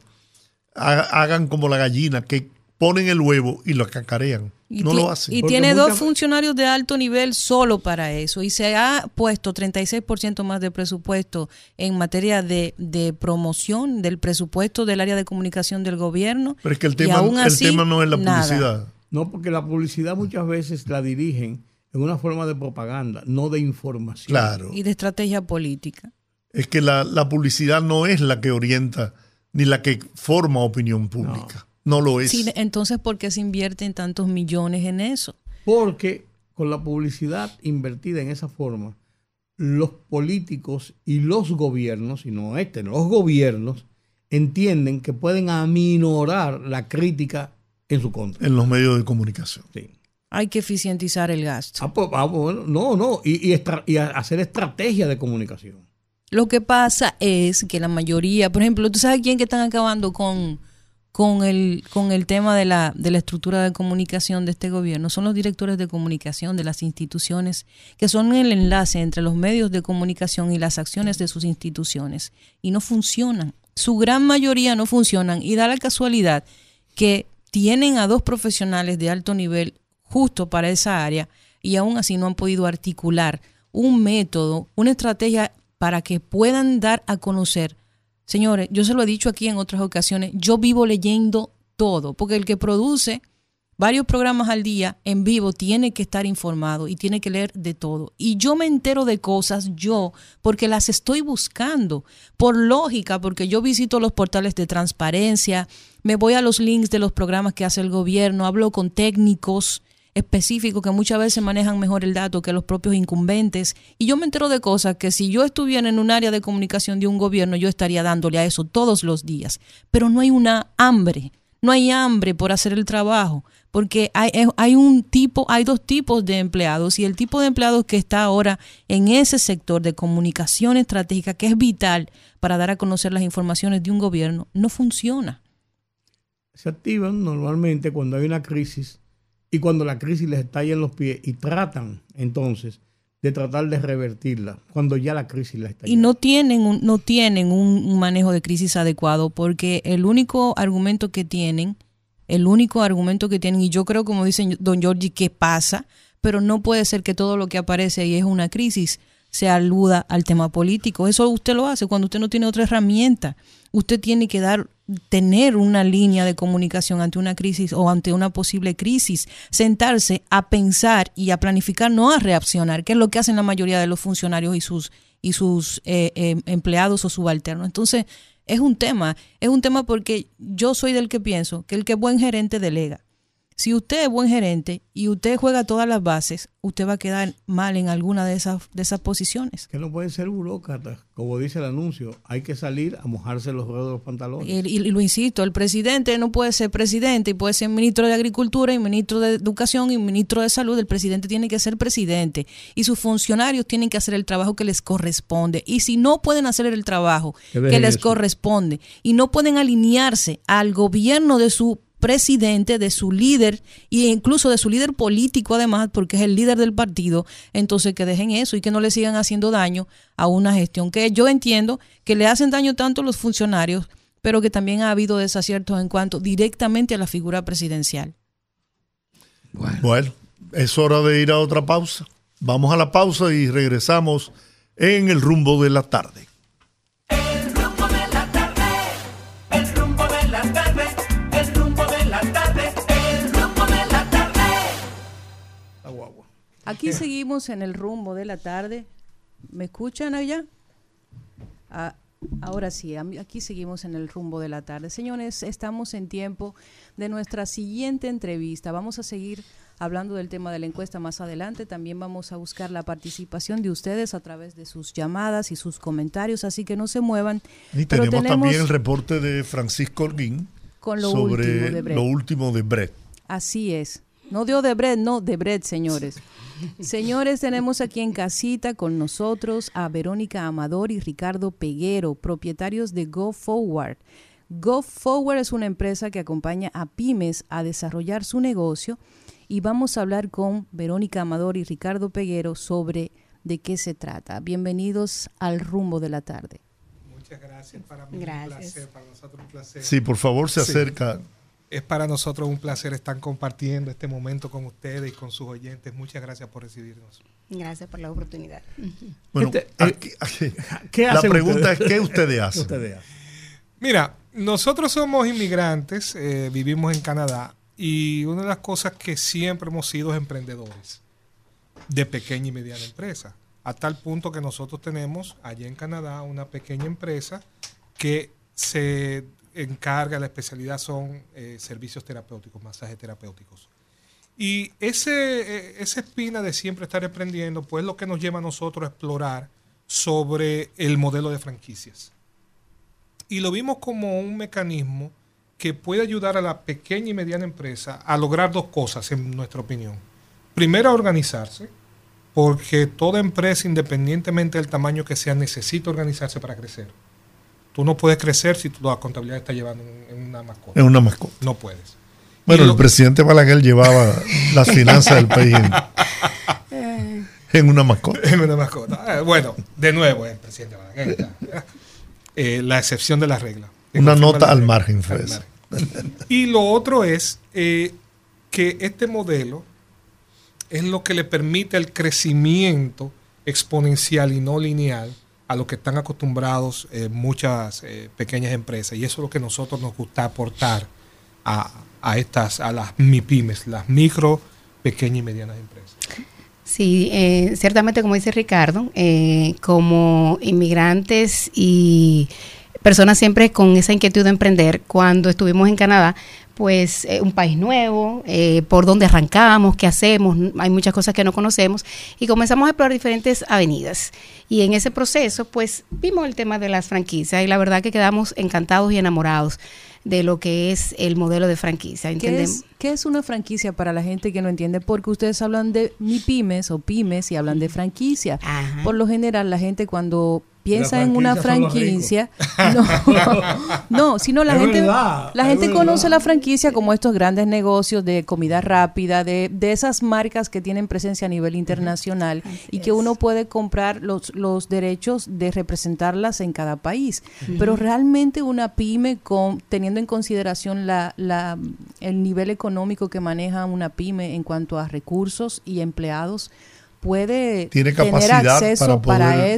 S1: ha- hagan como la gallina, que ponen el huevo y lo cacarean.
S2: Y,
S1: no lo hacen.
S2: y tiene dos funcionarios de alto nivel solo para eso. Y se ha puesto 36% más de presupuesto en materia de, de promoción del presupuesto del área de comunicación del gobierno.
S1: Pero es que el tema,
S2: aún
S1: el tema no es la
S2: nada.
S1: publicidad.
S3: No, porque la publicidad muchas veces la dirigen en una forma de propaganda, no de información.
S1: Claro.
S2: Y de estrategia política.
S1: Es que la, la publicidad no es la que orienta ni la que forma opinión pública. No, lo es.
S2: Sí, entonces, ¿por qué se invierten tantos millones en eso?
S3: Porque con la publicidad invertida en esa forma, los políticos y los gobiernos, y no este, los gobiernos, entienden que pueden aminorar la crítica en su contra.
S1: En los medios de comunicación.
S3: Sí.
S2: Hay que eficientizar el gasto.
S3: Ah, pues, ah, bueno, no, no, y, y estra- y a- hacer estrategia de comunicación.
S2: Lo que pasa es que la mayoría, por ejemplo, ¿tú sabes quién que están acabando con, con, el, con el tema de la, de la estructura de comunicación de este gobierno? Son los directores de comunicación de las instituciones, que son el enlace entre los medios de comunicación y las acciones de sus instituciones. Y no funcionan. Su gran mayoría no funcionan. Y da la casualidad que tienen a dos profesionales de alto nivel justo para esa área y aún así no han podido articular un método, una estrategia para que puedan dar a conocer. Señores, yo se lo he dicho aquí en otras ocasiones, yo vivo leyendo todo, porque el que produce varios programas al día en vivo tiene que estar informado y tiene que leer de todo. Y yo me entero de cosas yo porque las estoy buscando por lógica, porque yo visito los portales de transparencia, me voy a los links de los programas que hace el gobierno, hablo con técnicos específicos que muchas veces manejan mejor el dato que los propios incumbentes y yo me entero de cosas que si yo estuviera en un área de comunicación de un gobierno yo estaría dándole a eso todos los días, pero no hay una hambre no hay hambre por hacer el trabajo, porque hay, hay un tipo, hay dos tipos de empleados y el tipo de empleados que está ahora en ese sector de comunicación estratégica que es vital para dar a conocer las informaciones de un gobierno no funciona.
S3: Se activan normalmente cuando hay una crisis y cuando la crisis les estalla en los pies y tratan entonces de tratar de revertirla cuando ya la crisis la está
S2: Y no tienen un, no tienen un, manejo de crisis adecuado porque el único argumento que tienen, el único argumento que tienen, y yo creo como dice don Giorgi que pasa, pero no puede ser que todo lo que aparece ahí es una crisis se aluda al tema político. Eso usted lo hace cuando usted no tiene otra herramienta. Usted tiene que dar tener una línea de comunicación ante una crisis o ante una posible crisis, sentarse a pensar y a planificar, no a reaccionar, que es lo que hacen la mayoría de los funcionarios y sus y sus eh, eh, empleados o subalternos. Entonces, es un tema, es un tema porque yo soy del que pienso que el que buen gerente delega. Si usted es buen gerente y usted juega todas las bases, usted va a quedar mal en alguna de esas, de esas posiciones.
S3: Que no pueden ser burócratas, como dice el anuncio. Hay que salir a mojarse los dedos de los pantalones.
S2: Y, lo insisto, el presidente no puede ser presidente y puede ser ministro de Agricultura y ministro de Educación y ministro de Salud. El presidente tiene que ser presidente y sus funcionarios tienen que hacer el trabajo que les corresponde. Y si no pueden hacer el trabajo
S3: Que
S2: les
S3: eso.
S2: corresponde y no pueden alinearse al gobierno de su presidente, de su líder e incluso de su líder político además, porque es el líder del partido, entonces que dejen eso y que no le sigan haciendo daño a una gestión que yo entiendo que le hacen daño tanto a los funcionarios, pero que también ha habido desaciertos en cuanto directamente a la figura presidencial.
S1: Bueno, es hora de ir a otra pausa. Vamos a la pausa y regresamos en el rumbo de la tarde.
S2: Aquí seguimos en el rumbo de la tarde. ¿Me escuchan allá? Ah, ahora sí, aquí seguimos en el rumbo de la tarde. Señores, estamos en tiempo de nuestra siguiente entrevista. Vamos a seguir hablando del tema de la encuesta más adelante. También vamos a buscar la participación de ustedes a través de sus llamadas y sus comentarios, así que no se muevan.
S1: Y tenemos, también el reporte de Francisco Holguín
S2: Con lo
S1: sobre
S2: último de
S1: lo último de Brett.
S2: Así es. No de Odebrecht, no, de Brett, señores. Señores, tenemos aquí en casita con nosotros a Verónica Amador y Ricardo Peguero, propietarios de Go Forward. Go Forward es una empresa que acompaña a pymes a desarrollar su negocio y vamos a hablar con Verónica Amador y Ricardo Peguero sobre de qué se trata. Bienvenidos al rumbo de la tarde.
S8: Muchas gracias. Para mí
S9: Gracias.
S8: un placer, para nosotros un placer.
S1: Sí, por favor, se
S8: Sí. Es para nosotros un placer estar compartiendo este momento con ustedes y con sus oyentes. Muchas gracias por recibirnos.
S9: Gracias por la oportunidad.
S1: Bueno,
S3: Este,
S1: aquí- aquí-
S3: ¿Qué
S1: la
S3: hacen
S1: pregunta
S3: ustedes?
S1: es, ¿qué ustedes
S3: ¿Qué
S1: hacen?
S3: ustedes hacen?
S8: Mira, nosotros somos inmigrantes, eh, vivimos en Canadá y una de las cosas que siempre hemos sido es emprendedores de pequeña y mediana empresa. A tal punto que nosotros tenemos allá en Canadá una pequeña empresa que se encarga, la especialidad son eh, servicios terapéuticos, masajes terapéuticos. Y ese, eh, esa espina de siempre estar emprendiendo, pues lo que nos lleva a nosotros a explorar sobre el modelo de franquicias. Y lo vimos como un mecanismo que puede ayudar a la pequeña y mediana empresa a lograr dos cosas, en nuestra opinión. Primero, organizarse, porque toda empresa, independientemente del tamaño que sea, necesita organizarse para crecer. Tú no puedes crecer si tu la contabilidad está llevando en, en una mascota.
S1: Es una mascota.
S8: No puedes.
S1: Bueno, el presidente Balaguer llevaba las finanzas del país en, en una mascota.
S8: en una mascota. Eh, bueno, de nuevo, el presidente Balaguer está. Eh, la excepción de la regla.
S1: Una nota al margen fue
S8: Al margen. Y lo otro es eh, que este modelo es lo que le permite el crecimiento exponencial y no lineal a lo que están acostumbrados eh, muchas eh, pequeñas empresas. Y eso es lo que nosotros nos gusta aportar a, a estas, a las MIPIMES, las micro, pequeñas y medianas empresas.
S9: Sí, eh, ciertamente como dice Ricardo, eh, como inmigrantes y personas siempre con esa inquietud de emprender, cuando estuvimos en Canadá, pues eh, un país nuevo, eh, por dónde arrancamos, qué hacemos, hay muchas cosas que no conocemos y comenzamos a explorar diferentes avenidas. Y en ese proceso, pues vimos el tema de las franquicias y la verdad que quedamos encantados y enamorados de lo que es el modelo de franquicia.
S2: ¿Qué es, qué es una franquicia para la gente que no entiende? Porque ustedes hablan de mi pymes o pymes y hablan de franquicia.
S9: Ajá.
S2: Por lo general, la gente cuando piensa en una franquicia, no, no, sino la
S3: Es
S2: gente,
S3: verdad,
S2: la gente
S3: verdad.
S2: conoce la franquicia como estos grandes negocios de comida rápida, de, de esas marcas que tienen presencia a nivel internacional y que
S9: es.
S2: uno puede comprar los, los derechos de representarlas en cada país. Pero realmente una pyme, con, teniendo en consideración la, la, el nivel económico que maneja una pyme en cuanto a recursos y empleados, puede
S1: Tiene
S2: tener acceso
S1: para
S2: para,
S1: poder-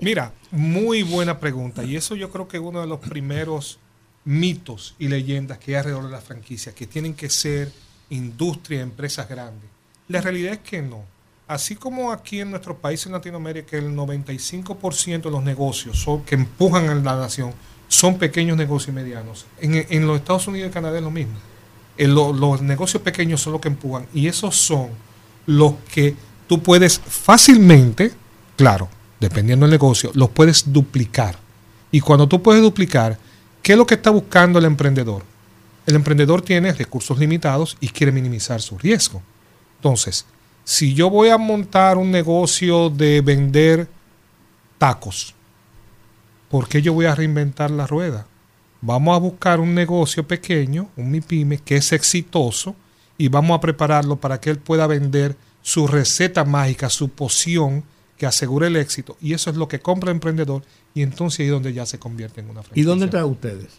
S8: Mira, muy buena pregunta. Y eso yo creo que es uno de los primeros mitos y leyendas que hay alrededor de las franquicias, que tienen que ser industria, empresas grandes. La realidad es que no. Así como aquí en nuestro país, en Latinoamérica, el 95% de los negocios que empujan a la nación son pequeños negocios y medianos. En, los Estados Unidos y Canadá es lo mismo. Lo- los negocios pequeños son los que empujan y esos son los que tú puedes fácilmente, claro, dependiendo del negocio, los puedes duplicar. Y cuando tú puedes duplicar, ¿qué es lo que está buscando el emprendedor? El emprendedor tiene recursos limitados y quiere minimizar su riesgo. Entonces, si yo voy a montar un negocio de vender tacos, ¿por qué yo voy a reinventar la rueda? Vamos a buscar un negocio pequeño, un MIPYME, que es exitoso y vamos a prepararlo para que él pueda vender su receta mágica, su poción que asegure el éxito. Y eso es lo que compra el emprendedor y entonces ahí es donde ya se convierte en una franquicia.
S3: ¿Y dónde están ustedes?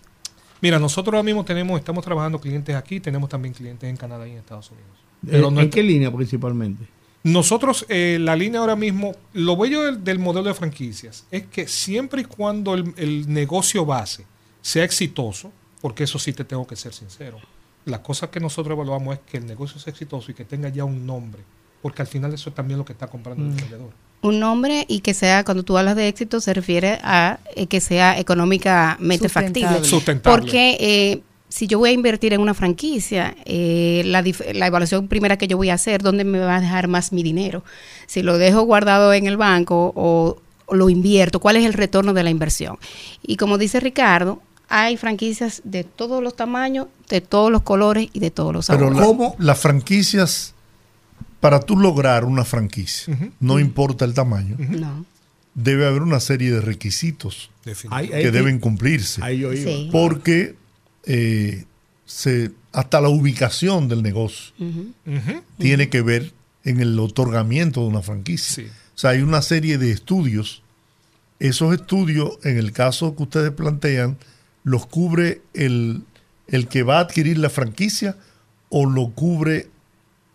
S8: Mira, nosotros ahora mismo tenemos, estamos trabajando clientes aquí, tenemos también clientes en Canadá y en Estados Unidos.
S3: ¿En,
S8: Pero
S3: en qué línea principalmente?
S8: nosotros, eh, la línea ahora mismo, lo bello del, del modelo de franquicias es que siempre y cuando el, el negocio base sea exitoso, porque eso sí te tengo que ser sincero, la cosa que nosotros evaluamos es que el negocio sea exitoso y que tenga ya un nombre, porque al final eso es también lo que está comprando el emprendedor.
S9: Un nombre y que sea, cuando tú hablas de éxito, se refiere a eh, que sea económicamente factible.
S8: Sustentable.
S9: Porque eh, si yo voy a invertir en una franquicia, eh, la, la evaluación primera que yo voy a hacer, ¿dónde me va a dejar más mi dinero? Si lo dejo guardado en el banco o, o lo invierto, ¿cuál es el retorno de la inversión? Y como dice Ricardo, hay franquicias de todos los tamaños, de todos los colores y de todos los
S1: Pero
S9: sabores.
S1: la- las franquicias, para tú lograr una franquicia, no importa el tamaño,
S9: No.
S1: debe haber una serie de requisitos que deben cumplirse.
S9: Sí.
S1: Porque eh, se, hasta la ubicación del negocio tiene que ver en el otorgamiento de una franquicia.
S8: Sí.
S1: O sea, hay una serie de estudios. Esos estudios, en el caso que ustedes plantean, los cubre el, el que va a adquirir la franquicia o lo cubre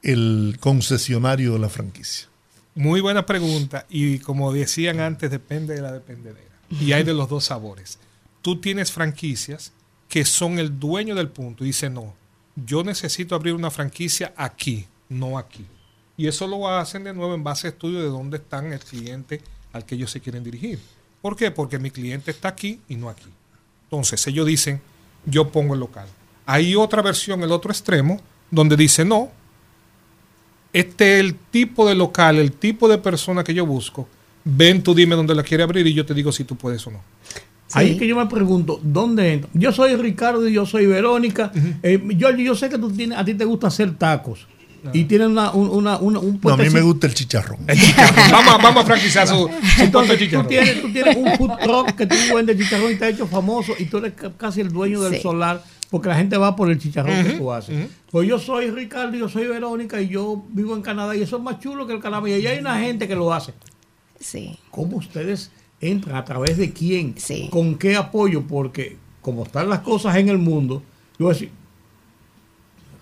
S1: el concesionario de la franquicia.
S8: Muy buena pregunta y como decían antes, depende de la dependedera. Y hay de los dos sabores. Tú tienes franquicias que son el dueño del punto y dice no, yo necesito abrir una franquicia aquí, no aquí. Y eso lo hacen de nuevo en base a estudios de dónde están el cliente al que ellos se quieren dirigir. ¿Por qué? Porque mi cliente está aquí y no aquí. Entonces ellos dicen, yo pongo el local. Hay otra versión, el otro extremo, donde dice, no, este es el tipo de local, el tipo de persona que yo busco. Ven, tú dime dónde la quiere abrir y yo te digo si tú puedes o no.
S3: Ahí que yo me pregunto, ¿dónde entro? Yo soy Ricardo y yo soy Verónica. Eh, yo, yo sé que tú tienes, a ti te gusta hacer tacos. Y tienes una, un, una, una- un
S1: No, a mí me gusta el chicharrón.
S8: vamos, a- vamos a franquizar su,
S3: Entonces, tú
S8: chicharrón.
S3: tienes, tú tienes un food truck que tú vendes chicharrón y te has hecho famoso y tú eres ca- casi el dueño del
S9: Sí.
S3: solar porque la gente va por el chicharrón que tú haces. Pues yo soy Ricardo, yo soy Verónica y yo vivo en Canadá y eso es más chulo que el Canadá. Y allá hay una gente que lo hace.
S9: Sí.
S3: ¿Cómo ustedes entran? ¿A través de quién?
S9: Sí.
S3: ¿Con qué apoyo? Porque como están las cosas en el mundo, yo voy a decir,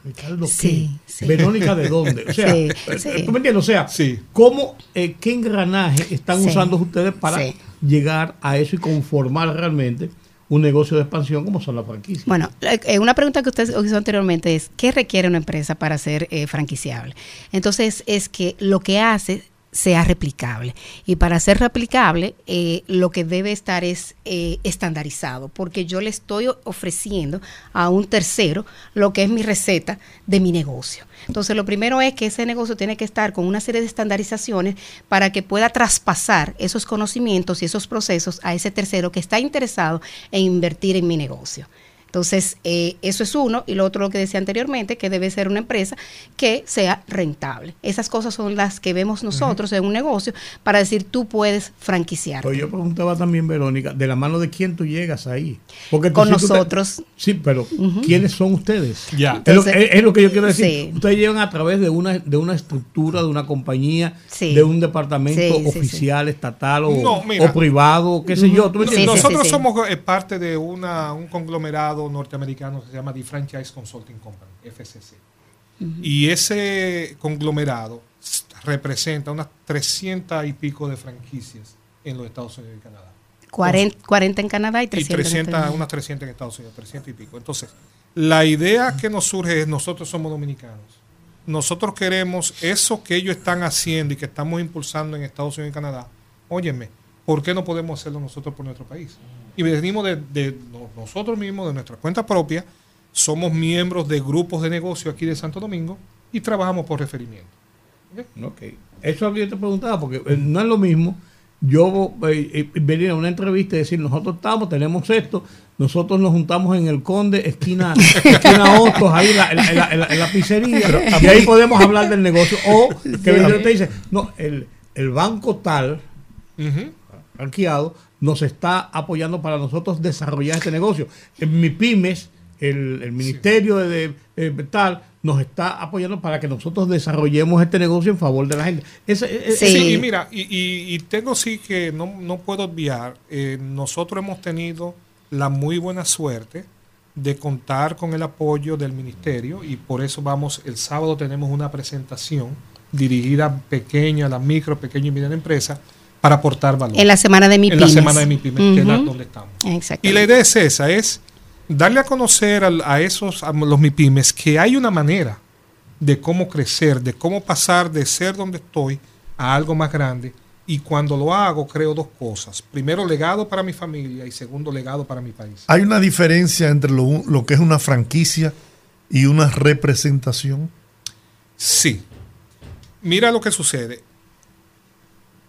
S3: Ricardo, ¿qué?
S9: Sí, sí.
S3: Verónica, ¿de dónde? O sea,
S9: Sí,
S3: eh,
S9: sí.
S3: ¿tú me entiendes? O sea,
S8: Sí.
S3: ¿cómo, eh, qué engranaje están
S9: Sí.
S3: usando ustedes para
S9: Sí.
S3: llegar a eso y conformar realmente un negocio de expansión como son las franquicias?
S9: Bueno, eh, una pregunta que usted hizo anteriormente es, ¿qué requiere una empresa para ser eh, franquiciable? Entonces, es que lo que hace sea replicable. Y para ser replicable, eh, lo que debe estar es eh, estandarizado, porque yo le estoy ofreciendo a un tercero lo que es mi receta de mi negocio. Entonces, lo primero es que ese negocio tiene que estar con una serie de estandarizaciones para que pueda traspasar esos conocimientos y esos procesos a ese tercero que está interesado en invertir en mi negocio. Entonces, eh, eso es uno. Y lo otro, lo que decía anteriormente, que debe ser una empresa que sea rentable. Esas cosas son las que vemos nosotros en un negocio para decir, tú puedes franquiciar.
S3: Pues yo preguntaba también, Verónica, ¿de la mano de quién tú llegas ahí? Porque tú-
S9: Con
S3: si tú te-
S9: nosotros.
S3: sí, pero ¿quiénes son ustedes?
S8: Ya.
S3: Es lo,
S9: Entonces,
S3: es- es lo que yo quiero decir.
S9: sí.
S3: Ustedes llegan a través de una, de una estructura, de una compañía,
S9: Sí.
S3: de un departamento
S9: Sí, sí,
S3: oficial, estatal o,
S8: No,
S3: o privado, qué sé yo. ¿tú me
S9: Sí,
S3: entiendes?
S9: sí,
S8: Nosotros
S9: sí.
S8: somos parte de una, un conglomerado norteamericano que se llama The Franchise Consulting Company, FCC. Y ese conglomerado representa unas 300 y pico de franquicias en los Estados Unidos y Canadá.
S9: 40, 40 en Canadá y
S8: Y
S9: 300, en
S8: 300,
S9: Estados Unidos.
S8: unas 300 en Estados Unidos, 300 y pico. Entonces, la idea que nos surge es, nosotros somos dominicanos. Nosotros queremos eso que ellos están haciendo y que estamos impulsando en Estados Unidos y Canadá. Óyeme, ¿por qué no podemos hacerlo nosotros por nuestro país? Y venimos de, de no- nosotros mismos, de nuestra cuenta propia, somos miembros de grupos de negocio aquí de Santo Domingo y trabajamos por referimiento.
S3: Ok. Eso es lo que yo te preguntaba, porque eh, no es lo mismo yo eh, eh, venir a una entrevista y decir, nosotros estamos, tenemos esto, nosotros nos juntamos en el Conde, esquina, esquina Hostos, ahí en la, en la- en la- en la- en la pizzería, y ahí podemos hablar del negocio. O que y te dice, no, el, el banco tal, franqueado, nos está apoyando para nosotros desarrollar este negocio. En mi pymes, el, el ministerio de, de- de tal, nos está apoyando para que nosotros desarrollemos este negocio en favor de la gente. E- e-
S9: Sí.
S8: Sí, y mira, y, y- y tengo sí que no, no puedo obviar, eh, nosotros hemos tenido la muy buena suerte de contar con el apoyo del ministerio y por eso vamos, el sábado tenemos una presentación dirigida a pequeña, a la micro, pequeña y mediana empresa para aportar valor.
S9: En la semana de mi
S8: En la semana de mi pymes, que es la donde estamos.
S9: Exacto.
S8: Y la idea es esa, es darle a conocer a, esos, a los MIPIMES, que hay una manera de cómo crecer, de cómo pasar de ser donde estoy a algo más grande. Y cuando lo hago, creo dos cosas. Primero, legado para mi familia y segundo, legado para mi país.
S1: ¿Hay una diferencia entre lo, lo que es una franquicia y una representación?
S8: Sí. Mira lo que sucede.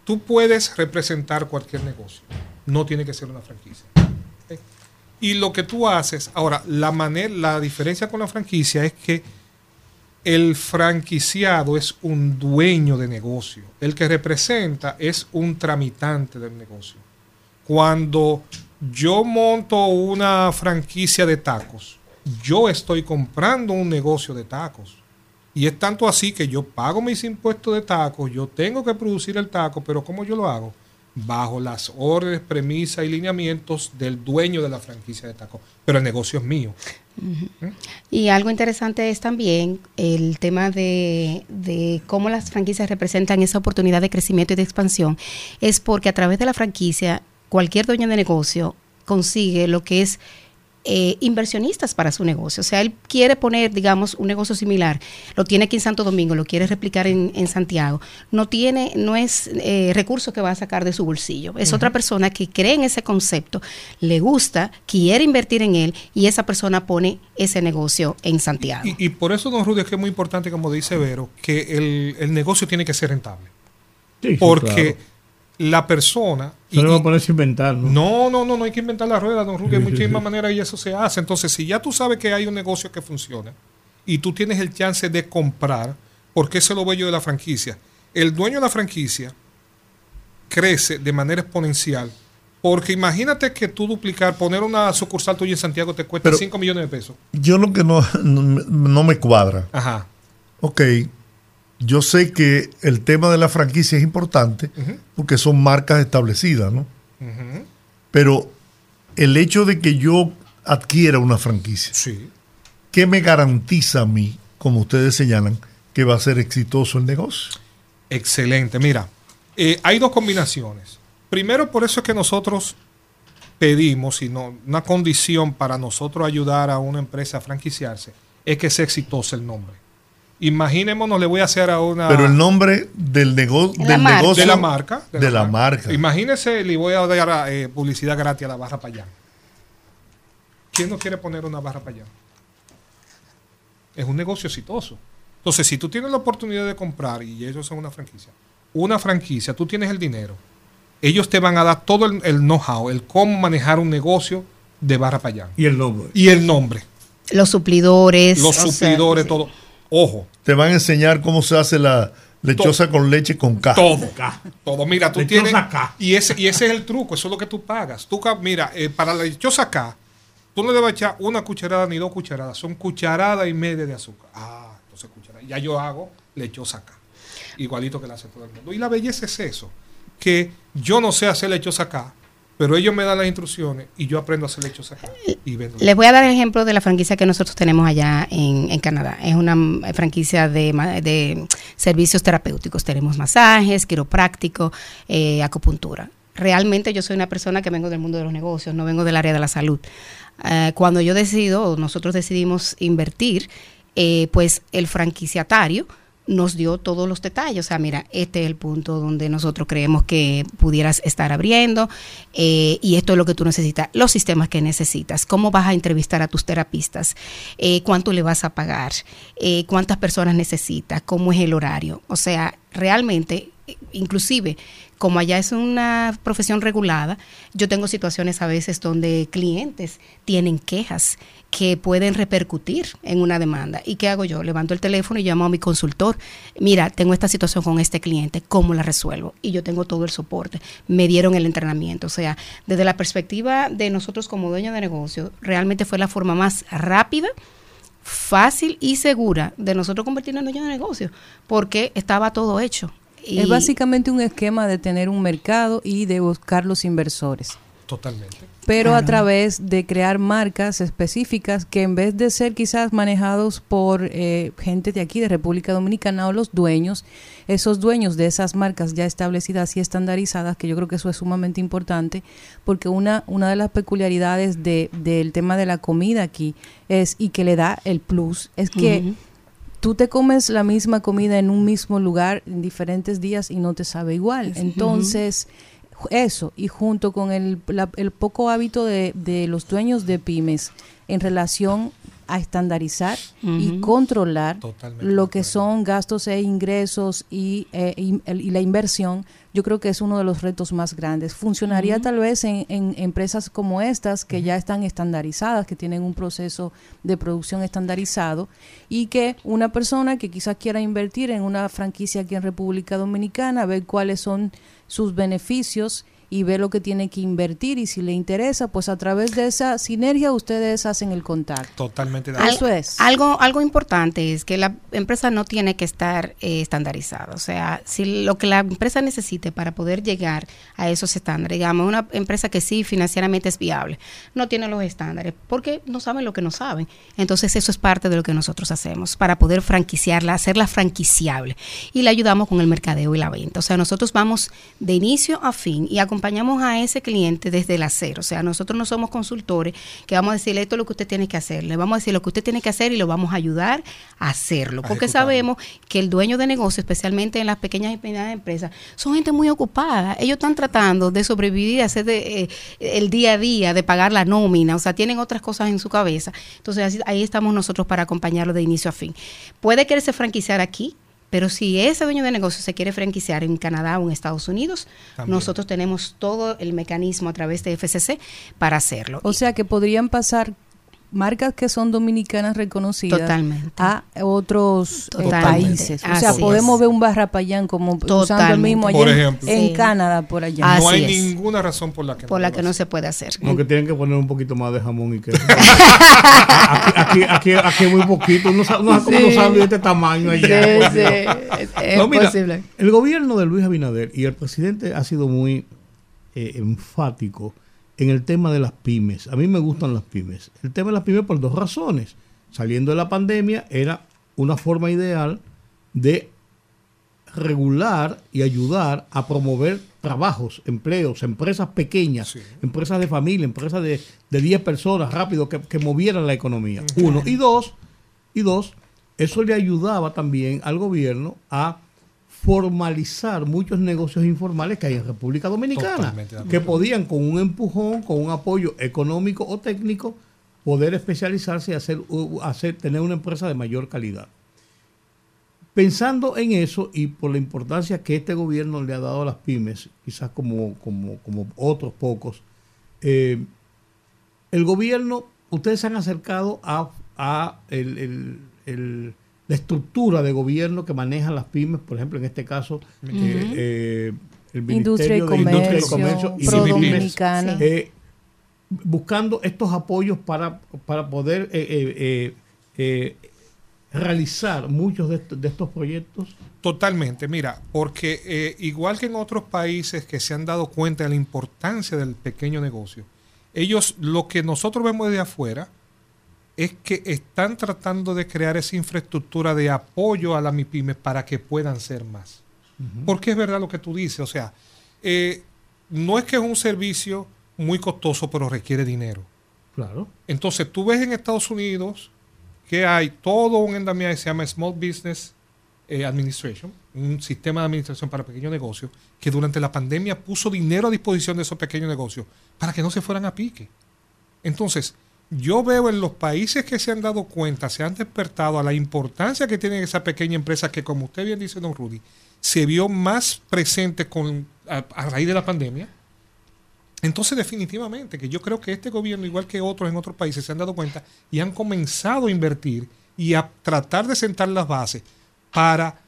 S8: Tú puedes representar cualquier negocio. No tiene que ser una franquicia. Y lo que tú haces, ahora, la manera, la diferencia con la franquicia es que el franquiciado es un dueño de negocio. El que representa es un tramitante del negocio. Cuando yo monto una franquicia de tacos, yo estoy comprando un negocio de tacos. Y es tanto así que yo pago mis impuestos de tacos, yo tengo que producir el taco, pero ¿cómo yo lo hago? Bajo las órdenes, premisas y lineamientos del dueño de la franquicia de tacos. Pero el negocio es mío.
S9: Y algo interesante es también el tema de, de cómo las franquicias representan esa oportunidad de crecimiento y de expansión. Es porque a través de la franquicia, cualquier dueño de negocio consigue lo que es eh, inversionistas para su negocio. O sea, él quiere poner, digamos, un negocio similar, lo tiene aquí en Santo Domingo, lo quiere replicar en, en Santiago. No tiene, no es eh, recurso que va a sacar de su bolsillo. Es otra persona que cree en ese concepto, le gusta, quiere invertir en él y esa persona pone ese negocio en Santiago.
S8: Y, y por eso, don Rudy, es que es muy importante, como dice Vero, que el, el negocio tiene que ser rentable.
S3: Sí,
S8: Porque
S3: claro.
S8: La persona...
S3: No
S8: y-
S3: va a ponerse a inventar, ¿no?
S8: No, no, no, no hay que inventar la rueda, don Rudy. Hay
S3: Sí,
S8: muchísimas
S3: sí.
S8: maneras y eso se hace. Entonces, si ya tú sabes que hay un negocio que funciona y tú tienes el chance de comprar, porque ese es lo bello de la franquicia. El dueño de la franquicia crece de manera exponencial. Porque imagínate que tú duplicar, poner una sucursal tuya en Santiago te cuesta
S1: Pero-
S8: 5 millones de pesos.
S1: Yo lo que no, no, no me cuadra.
S8: Ajá.
S1: Ok, yo sé que el tema de la franquicia es importante porque son marcas establecidas, ¿no? Pero el hecho de que yo adquiera una franquicia,
S8: Sí.
S1: ¿qué me garantiza a mí, como ustedes señalan, que va a ser exitoso el negocio?
S8: Excelente. Mira, eh, hay dos combinaciones. Primero, por eso es que nosotros pedimos, y no, una condición para nosotros ayudar a una empresa a franquiciarse, es que sea exitoso el nombre. Imaginémonos, le voy a hacer a una...
S1: Pero el nombre del, nego-
S9: La
S1: del
S9: marca.
S1: negocio...
S8: de la marca.
S1: De, la, marca.
S8: Imagínese, le voy a dar eh, publicidad gratis a la barra payán. ¿Quién no quiere poner una barra payán? Es un negocio exitoso. Entonces, si tú tienes la oportunidad de comprar, y ellos son una franquicia, una franquicia, tú tienes el dinero, ellos te van a dar todo el, el know-how, el cómo manejar un negocio de barra payán.
S3: Y el nombre.
S8: Y el nombre,
S9: Los suplidores.
S8: los
S9: o sea,
S8: suplidores,
S9: sí.
S8: Ojo,
S1: Te van a enseñar cómo se hace la lechosa con leche con K.
S8: Todo. Todo. Mira, tú
S3: Lechosa
S8: tienes.
S3: K.
S8: Y ese, y ese es el truco, eso es lo que tú pagas. Tú, mira, eh, para la lechosa acá, tú no le debes echar una cucharada ni dos cucharadas, son cucharada y media de azúcar. Ah, entonces cucharada. Ya yo hago lechosa acá. Igualito que la hace todo el mundo. Y la belleza es eso, que yo no sé hacer lechosa acá, pero ellos me dan las instrucciones y yo aprendo a hacer lechosa acá. Y.
S9: Les voy a dar el ejemplo de la franquicia que nosotros tenemos allá en, en Canadá. Es una mm, franquicia de, de servicios terapéuticos. Tenemos masajes, quiropráctico, eh, acupuntura. Realmente yo soy una persona que vengo del mundo de los negocios, no vengo del área de la salud. Eh, cuando yo decido, nosotros decidimos invertir, eh, pues el franquiciatario nos dio todos los detalles. O sea, mira, este es el punto donde nosotros creemos que pudieras estar abriendo eh, y esto es lo que tú necesitas, los sistemas que necesitas, cómo vas a entrevistar a tus terapistas, eh, cuánto le vas a pagar, eh, cuántas personas necesitas, cómo es el horario. O sea, realmente, inclusive, como allá es una profesión regulada, yo tengo situaciones a veces donde clientes tienen quejas que pueden repercutir en una demanda. ¿Y qué hago yo? Levanto el teléfono y llamo a mi consultor. Mira, tengo esta situación con este cliente, ¿cómo la resuelvo? Y yo tengo todo el soporte. Me dieron el entrenamiento. O sea, desde la perspectiva de nosotros como dueños de negocio, realmente fue la forma más rápida fácil y segura de nosotros convertirnos en dueños de negocio, porque estaba todo hecho. Y-
S2: Es básicamente un esquema de tener un mercado y de buscar los inversores.
S8: Totalmente.
S2: Pero a través de crear marcas específicas que en vez de ser quizás manejados por eh, gente de aquí, de República Dominicana o los dueños, esos dueños de esas marcas ya establecidas y estandarizadas, que yo creo que eso es sumamente importante, porque una, una de las peculiaridades de, del tema de la comida aquí es, y que le da el plus, es que tú te comes la misma comida en un mismo lugar en diferentes días y no te sabe igual. Entonces, eso, y junto con el, la- el poco hábito de, de los dueños de pymes en relación a estandarizar y controlar
S8: Totalmente
S2: lo que son gastos e ingresos y, eh, y, el- y la inversión, yo creo que es uno de los retos más grandes. Funcionaría tal vez en, en empresas como estas, que ya están estandarizadas, que tienen un proceso de producción estandarizado, y que una persona que quizás quiera invertir en una franquicia aquí en República Dominicana, ver cuáles son sus beneficios y ve lo que tiene que invertir y si le interesa, pues a través de esa sinergia ustedes hacen el contacto.
S8: Totalmente de
S9: Al-
S8: acuerdo.
S2: Eso es.
S9: Algo, algo importante es que la empresa no tiene que estar eh, estandarizada. O sea, si lo que la empresa necesite para poder llegar a esos estándares, digamos, una empresa que sí financieramente es viable, no tiene los estándares porque no saben lo que no saben. Entonces, eso es parte de lo que nosotros hacemos para poder franquiciarla, hacerla franquiciable. Y le ayudamos con el mercadeo y la venta. O sea, nosotros vamos de inicio a fin y acompañamos a ese cliente desde el cero. O sea, nosotros no somos consultores que vamos a decirle esto es lo que usted tiene que hacer. Le vamos a decir lo que usted tiene que hacer y lo vamos a ayudar a hacerlo. Porque sabemos que el dueño de negocio, especialmente en las pequeñas y medianas empresas, son gente muy ocupada. Ellos están tratando de sobrevivir, hacer de, eh, el día a día, de pagar la nómina. O sea, tienen otras cosas en su cabeza. Entonces, así- ahí estamos nosotros para acompañarlo de inicio a fin. Puede quererse franquiciar aquí. Pero si ese dueño de negocio se quiere franquiciar en Canadá o en Estados Unidos,
S8: También.
S9: nosotros tenemos todo el mecanismo a través de FCC para hacerlo.
S2: O sea que podrían pasar marcas que son dominicanas reconocidas
S9: Totalmente.
S2: a otros eh, países. O sea, podemos
S9: es.
S2: ver un Barrapayán como usando el mismo allá
S8: Por
S2: en-
S8: ejemplo.
S2: en
S9: Sí.
S2: Canadá, por allá.
S9: Así
S8: no hay
S9: es.
S8: ninguna razón por la que
S9: por la
S8: lo
S9: que no se puede hacer.
S3: Aunque tienen que poner un poquito más de jamón y queso. aquí, aquí, aquí, aquí es muy poquito. Uno sabe, uno sabe
S9: Sí.
S3: de este tamaño allá.
S9: es, es
S3: No, mira,
S9: posible.
S3: El gobierno de Luis Abinader y el presidente ha sido muy eh, enfático en el tema de las pymes. A mí me gustan las pymes. El tema de las pymes por dos razones. Saliendo de la pandemia era una forma ideal de regular y ayudar a promover trabajos, empleos, empresas pequeñas,
S8: Sí.
S3: empresas de familia, empresas de, de 10 personas rápido que, que movieran la economía. Uno. Y dos, y dos, eso le ayudaba también al gobierno a formalizar muchos negocios informales que hay en República Dominicana, que podían con un empujón, con un apoyo económico o técnico, poder especializarse y hacer, tener una empresa de mayor calidad. Pensando en eso y por la importancia que este gobierno le ha dado a las pymes, quizás como, como, como otros pocos, eh, el gobierno, ustedes se han acercado a, a el- el- el- la estructura de gobierno que manejan las pymes, por ejemplo, en este caso, eh, eh, el
S2: Industria y
S3: Ministerio de Industria y
S2: Comercio,
S3: Comercio y.
S9: Sí.
S3: eh, buscando estos apoyos para, para poder eh, eh, eh, eh, realizar muchos de estos, de estos proyectos.
S8: Totalmente, mira, porque eh, igual que en otros países que se han dado cuenta de la importancia del pequeño negocio, ellos lo que nosotros vemos desde afuera es que están tratando de crear esa infraestructura de apoyo a las MIPIMES para que puedan ser más. Porque es verdad lo que tú dices, o sea, eh, no es que es un servicio muy costoso, pero requiere dinero.
S3: Claro.
S8: Entonces tú ves en Estados Unidos que hay todo un endamiaje que se llama Small Business eh, Administration, un sistema de administración para pequeños negocios, que durante la pandemia puso dinero a disposición de esos pequeños negocios para que no se fueran a pique. Entonces, yo veo en los países que se han dado cuenta, se han despertado a la importancia que tiene esa pequeña empresa que, como usted bien dice, don Rudy, se vio más presente con, a, a raíz de la pandemia. Entonces, definitivamente, que yo creo que este gobierno, igual que otros en otros países, se han dado cuenta y han comenzado a invertir y a tratar de sentar las bases para,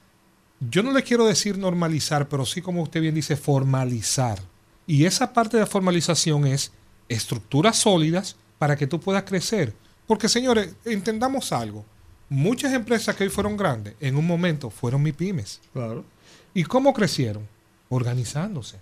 S8: yo no le quiero decir normalizar, pero sí, como usted bien dice, formalizar. Y esa parte de la formalización es estructuras sólidas para que tú puedas crecer. Porque, señores, entendamos algo. Muchas empresas que hoy fueron grandes, en un momento fueron MIPIMES.
S3: Claro.
S8: ¿Y cómo crecieron? Organizándose.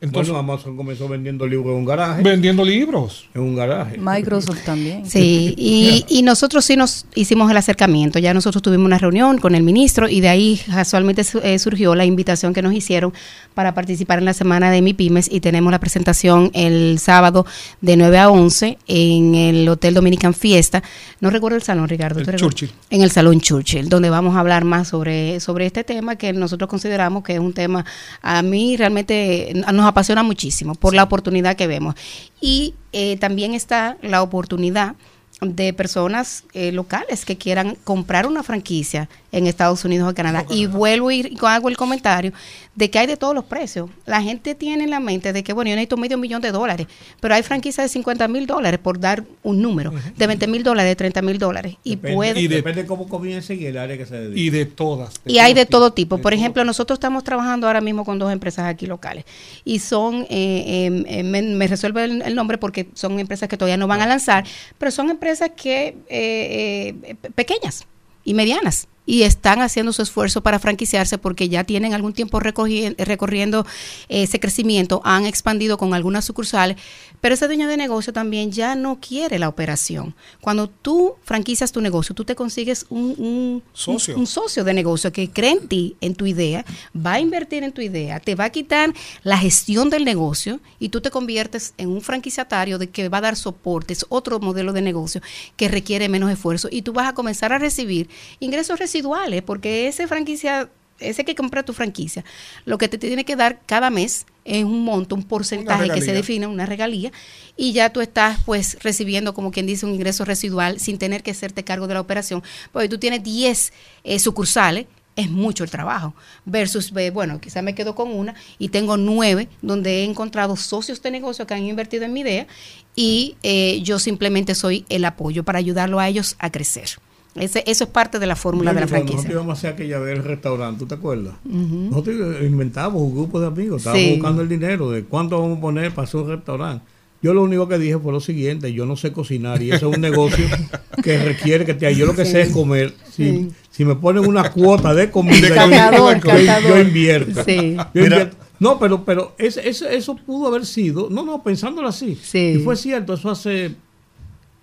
S8: Entonces,
S3: bueno, Amazon comenzó vendiendo libros en un garaje.
S8: vendiendo libros.
S3: En un garaje.
S2: Microsoft también.
S9: Sí, y, y nosotros sí nos hicimos el acercamiento. Ya nosotros tuvimos una reunión con el ministro y de ahí casualmente su- eh, surgió la invitación que nos hicieron para participar en la semana de MIPIMES y tenemos la presentación el sábado de 9 a 11 en el Hotel Dominican Fiesta. No recuerdo el salón, Ricardo.
S8: Churchill.
S9: En el Salón Churchill, donde vamos a hablar más sobre, sobre este tema que nosotros consideramos que es un tema, a mí realmente nos apasiona muchísimo por la oportunidad que vemos. Y eh, también está la oportunidad de personas eh, locales que quieran comprar una franquicia en Estados Unidos o Canadá. Y vuelvo y hago el comentario de que hay de todos los precios. La gente tiene en la mente de que, bueno, yo necesito medio millón de dólares, pero hay franquicias de 50 mil dólares, por dar un número, de 20 mil dólares, de 30 mil dólares. Y
S3: Depende,
S9: puede...
S8: Y de-
S3: depende cómo comience y el área que se dedique.
S8: Y de todas.
S9: Y hay de todo tipo.
S8: de
S9: Por
S8: todo
S9: ejemplo,
S8: tipo.
S9: nosotros estamos trabajando ahora mismo con dos empresas aquí locales. Y son, eh, eh, eh, me, me resuelve el, el nombre porque son empresas que todavía no van a lanzar, pero son empresas que eh, eh, pe- pequeñas y medianas. Y están haciendo su esfuerzo para franquiciarse porque ya tienen algún tiempo recorri- recorriendo eh, ese crecimiento, han expandido con algunas sucursales, pero ese dueño de negocio también ya no quiere la operación. Cuando tú franquicias tu negocio, tú te consigues un, un-
S8: Socio.
S9: un- un socio de negocio que cree en ti, en tu idea, va a invertir en tu idea, te va a quitar la gestión del negocio y tú te conviertes en un franquiciatario de que va a dar soporte, es otro modelo de negocio que requiere menos esfuerzo y tú vas a comenzar a recibir ingresos residuales porque ese franquicia ese que compra tu franquicia, lo que te tiene que dar cada mes es un monto, un porcentaje que se define, una regalía, y ya tú estás pues recibiendo, como quien dice, un ingreso residual sin tener que hacerte cargo de la operación, porque tú tienes 10 eh, sucursales, es mucho el trabajo, versus, bueno, quizá me quedo con una y tengo nueve donde he encontrado socios de negocio que han invertido en mi idea y eh, yo simplemente soy el apoyo para ayudarlo a ellos a crecer. Ese, eso es parte de la fórmula de la franquicia.
S3: Nosotros íbamos a hacer aquella vez el restaurante, ¿tú te acuerdas?
S9: Ujú.
S3: Nosotros inventamos un grupo de amigos, estábamos
S9: Sí.
S3: buscando el dinero de cuánto vamos a poner para hacer un restaurante. Yo lo único que dije fue lo siguiente, yo no sé cocinar y eso es un negocio que requiere que te yo lo que sé es comer. Si,
S9: Sí.
S3: si me ponen una cuota de comida, yo-
S9: Catador,
S3: yo, invierto.
S9: Sí.
S3: Yo invierto. No, pero, pero ese- ese- eso pudo haber sido, no, no, pensándolo así.
S9: Sí.
S3: Y fue cierto, eso hace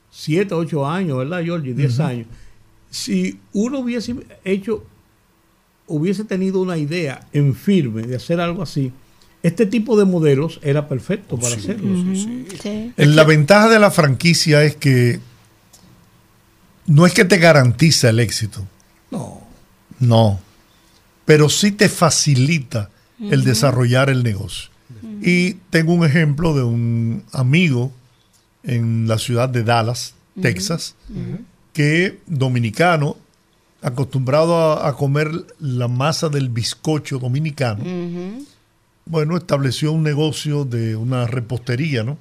S3: siete, ocho años, ¿verdad, Georgie? Diez años. Si uno hubiese hecho, hubiese tenido una idea en firme de hacer algo así, este tipo de modelos era perfecto para hacerlo.
S9: Sí.
S1: La ventaja de la franquicia es que no es que te garantiza el éxito,
S3: No.
S1: no, pero sí te facilita el desarrollar el negocio. Y tengo un ejemplo de un amigo en la ciudad de Dallas, Texas, que dominicano, acostumbrado a, a comer la masa del bizcocho dominicano, bueno, estableció un negocio de una repostería, ¿no?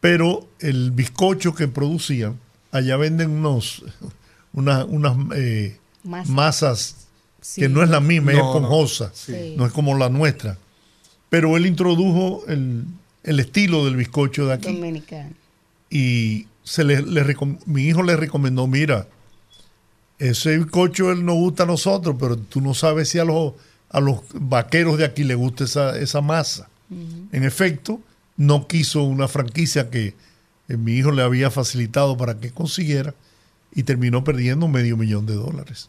S1: Pero el bizcocho que producían, allá venden unos, una- unas eh,
S9: Masa.
S1: masas
S9: Sí.
S1: que no es la misma, es
S8: No, no.
S1: esponjosa,
S9: Sí.
S1: no es como la nuestra. Pero él introdujo el, el estilo del bizcocho de aquí
S9: Dominicano.
S1: y se le, le recom- mi hijo le recomendó, mira, ese bizcocho él nos gusta a nosotros, pero tú no sabes si a los, a los vaqueros de aquí les gusta esa, esa masa. En efecto, no quiso una franquicia que eh, mi hijo le había facilitado para que consiguiera y terminó perdiendo medio millón de dólares.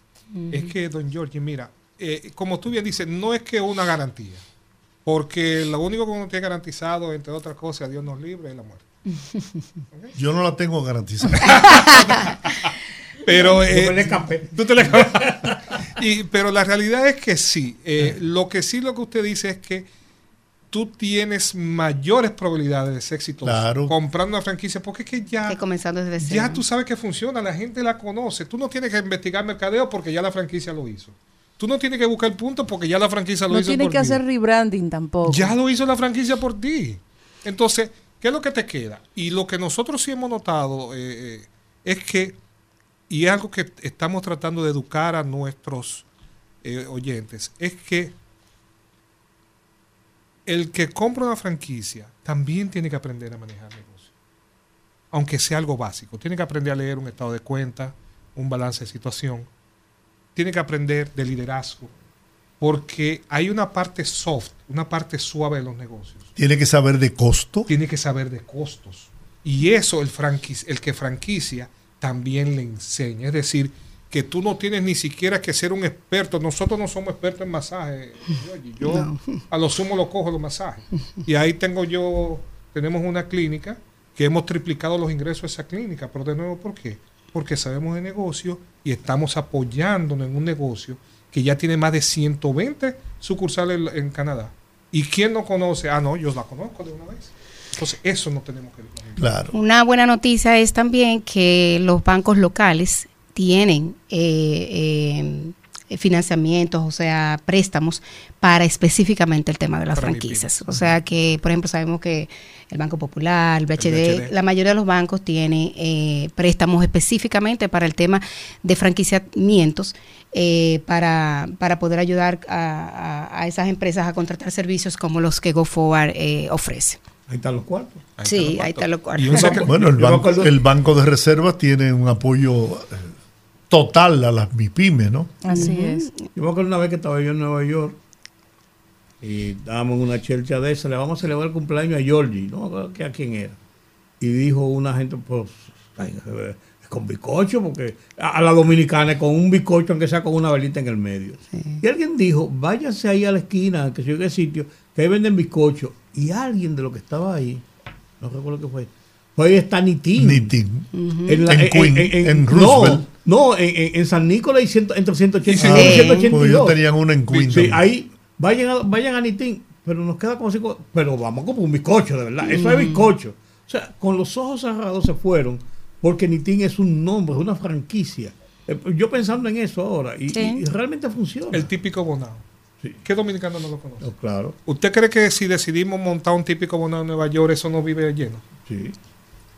S8: Es que, don Giorgi, mira, eh, como tú bien dices, no es que una garantía. Porque lo único que uno tiene garantizado, entre otras cosas, Dios nos libre, es la muerte.
S1: Yo no la tengo garantizada.
S8: Pero, eh, tú te le- y, pero la realidad es que sí. Eh, lo que sí lo que usted dice es que tú tienes mayores probabilidades de ser exitoso
S1: Claro.
S8: comprando una franquicia porque es que ya,
S9: Que comenzando desde cero.
S8: ya tú sabes que funciona, la gente la conoce. Tú no tienes que investigar mercadeo porque ya la franquicia lo hizo. Tú no tienes que buscar puntos porque ya la franquicia lo
S2: No
S8: hizo
S2: tiene
S8: por
S2: que
S8: ti.
S2: hacer rebranding tampoco.
S8: Ya lo hizo la franquicia por ti. Entonces, ¿qué es lo que te queda? Y lo que nosotros sí hemos notado eh, eh, es que, y es algo que estamos tratando de educar a nuestros eh, oyentes, es que el que compra una franquicia también tiene que aprender a manejar negocio. Aunque sea algo básico. Tiene que aprender a leer un estado de cuenta, un balance de situación. Tiene que aprender de liderazgo. Porque hay una parte soft, una parte suave de los negocios.
S1: Tiene que saber de costo.
S8: Tiene que saber de costos. Y eso el, el que franquicia también le enseña. Es decir, que tú no tienes ni siquiera que ser un experto. Nosotros no somos expertos en masaje. Yo
S9: No.
S8: a lo sumo lo cojo los masajes. Y ahí tengo yo, tenemos una clínica que hemos triplicado los ingresos de esa clínica. Pero de nuevo, ¿por qué? Porque sabemos de negocio y estamos apoyándonos en un negocio que ya tiene más de 120 sucursales en Canadá. ¿Y quién no conoce? Ah, no, yo la conozco de una vez. Entonces, eso no tenemos que
S1: Claro.
S9: Una buena noticia es también que los bancos locales tienen eh, eh, financiamientos, o sea, préstamos para específicamente el tema de las
S8: Para
S9: franquicias. O sea que, por ejemplo, sabemos que el Banco Popular, el BHD,
S8: BHD.
S9: la mayoría de los bancos tiene eh, préstamos específicamente para el tema de franquiciamientos eh, para, para poder ayudar a, a- a esas empresas a contratar servicios como los que GoForward eh, ofrece.
S3: Ahí están los cuartos.
S8: Ahí
S9: Sí,
S8: los
S9: ahí están los cuartos.
S8: Y un secre-
S1: Bueno, el banco, el banco de Reservas tiene un apoyo eh, total a las MIPIMES, ¿no?
S2: Así es.
S3: Yo me acuerdo una vez que estaba yo en Nueva York y estábamos en una chelcha de esa, le vamos a celebrar el cumpleaños a Georgie, no me acuerdo que a quién era. Y dijo una gente, pues, ay, con bizcocho, porque a, la dominicana es con un bizcocho, aunque sea con una velita en el medio. Y alguien dijo, váyanse ahí a la esquina, que sé qué sitio, que ahí venden bizcocho. Y alguien de lo que estaba ahí, no recuerdo qué fue, pues ahí está Nitín.
S1: Nitin.
S3: En, la-
S1: En Queen, en Roosevelt.
S3: No, no, en, en- en San Nicolás y ciento- entre 182
S9: Sí.
S3: y
S1: Porque
S3: 182.
S1: ellos tenían uno en Queen.
S3: Sí, ahí vayan a, vayan a Nitín, pero nos queda como cinco, pero vamos como un bizcocho, de verdad. Eso es bizcocho. O sea, con los ojos cerrados se fueron, porque Nitín es un nombre, es una franquicia. Eh, Yo pensando en eso ahora, y,
S9: Sí.
S3: y- y realmente funciona.
S8: El típico bonao.
S3: Sí.
S8: ¿Qué dominicano no lo conoce?
S3: Claro,
S8: ¿Usted cree que si decidimos montar un típico bonao en Nueva York, eso no vive lleno?
S3: sí.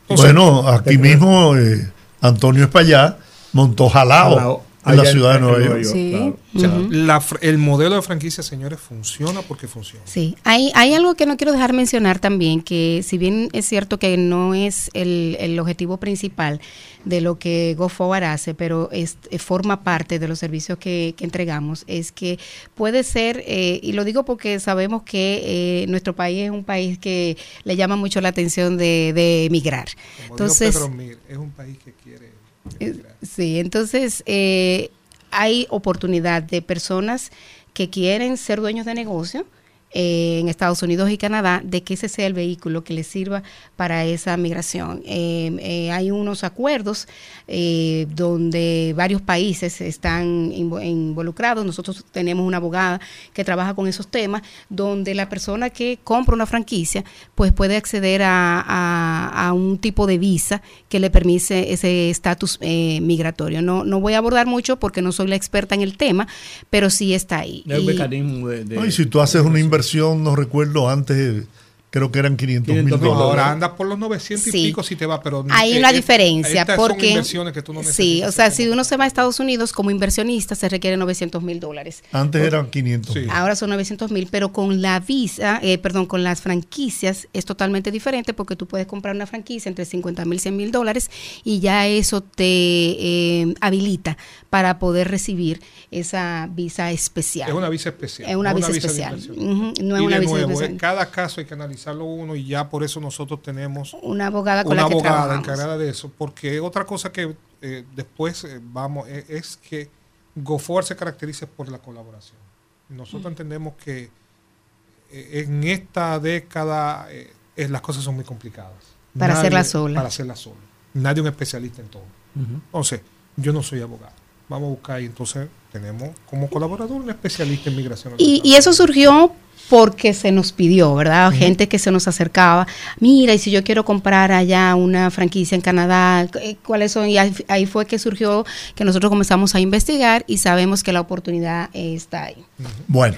S8: Entonces,
S1: bueno, aquí mismo eh, Antonio Espallá montó Jalao,
S3: Jalao,
S1: en la ciudad de Nueva York.
S2: Sí.
S3: claro.
S8: o sea, la fr- el modelo de franquicia, señores, funciona porque funciona.
S9: Sí, hay, hay algo que no quiero dejar mencionar también, que si bien es cierto que no es el, el objetivo principal de lo que GoForward hace, pero es, eh, forma parte de los servicios que, que entregamos, es que puede ser, eh, y lo digo porque sabemos que eh, nuestro país es un país que le llama mucho la atención de, de emigrar.
S8: Como
S9: Entonces,
S8: Pedro Mir, es un país que quiere.
S9: Eh. Sí, entonces eh, hay oportunidad de personas que quieren ser dueños de negocio eh, en Estados Unidos y Canadá, de que ese sea el vehículo que les sirva para esa migración. Eh, eh, hay unos acuerdos eh, donde varios países están invo- involucrados. Nosotros tenemos una abogada que trabaja con esos temas, donde la persona que compra una franquicia, pues puede acceder a, a- a un tipo de visa que le permite ese estatus eh, migratorio. No, no voy a abordar mucho porque no soy la experta en el tema, pero sí está ahí.
S3: Es un
S9: Y-
S3: mecanismo de, de-
S1: No, y si tú haces una inversión, no recuerdo antes, creo que eran 500 mil
S3: 500 mil
S1: dólares.
S8: Ahora andas por los 900 y
S9: Sí.
S8: pico si te va, pero
S9: Hay
S8: eh,
S9: una
S8: eh,
S9: diferencia
S8: estas son
S9: porque
S8: inversiones que tú no
S9: sí, o sea, si uno se va a Estados Unidos como inversionista se requiere 900 mil dólares.
S1: Antes eran 500
S8: Sí.
S9: Ahora son 900 mil, pero con la visa, eh, perdón, con las franquicias es totalmente diferente porque tú puedes comprar una franquicia entre 50 mil, 100 mil dólares y ya eso te eh, habilita para poder recibir esa visa especial.
S8: Es una visa especial.
S9: Es una
S8: no
S9: visa especial. no es
S8: y
S9: una
S8: de
S9: visa
S8: nuevo,
S9: especial.
S8: en cada caso hay que analizarlo uno y ya por eso nosotros tenemos
S9: Una abogada con
S8: una
S9: la que
S8: abogada
S9: trabajamos.
S8: encargada de eso, porque otra cosa que eh, después eh, vamos eh, es que GoForward se caracteriza por la colaboración. Nosotros entendemos que eh, en esta década eh, eh, las cosas son muy complicadas.
S9: Para hacerla sola.
S8: Para hacerla sola. Nadie es un especialista en todo. Entonces, yo no soy abogado. Vamos a buscar y entonces tenemos como colaborador un especialista en migración.
S9: Y, eso surgió porque se nos pidió, ¿verdad? Gente que se nos acercaba, mira, y si yo quiero comprar allá una franquicia en Canadá, eh, ¿cuáles son? Y ahí, ahí fue que surgió que nosotros comenzamos a investigar y sabemos que la oportunidad eh, está ahí.
S1: Bueno,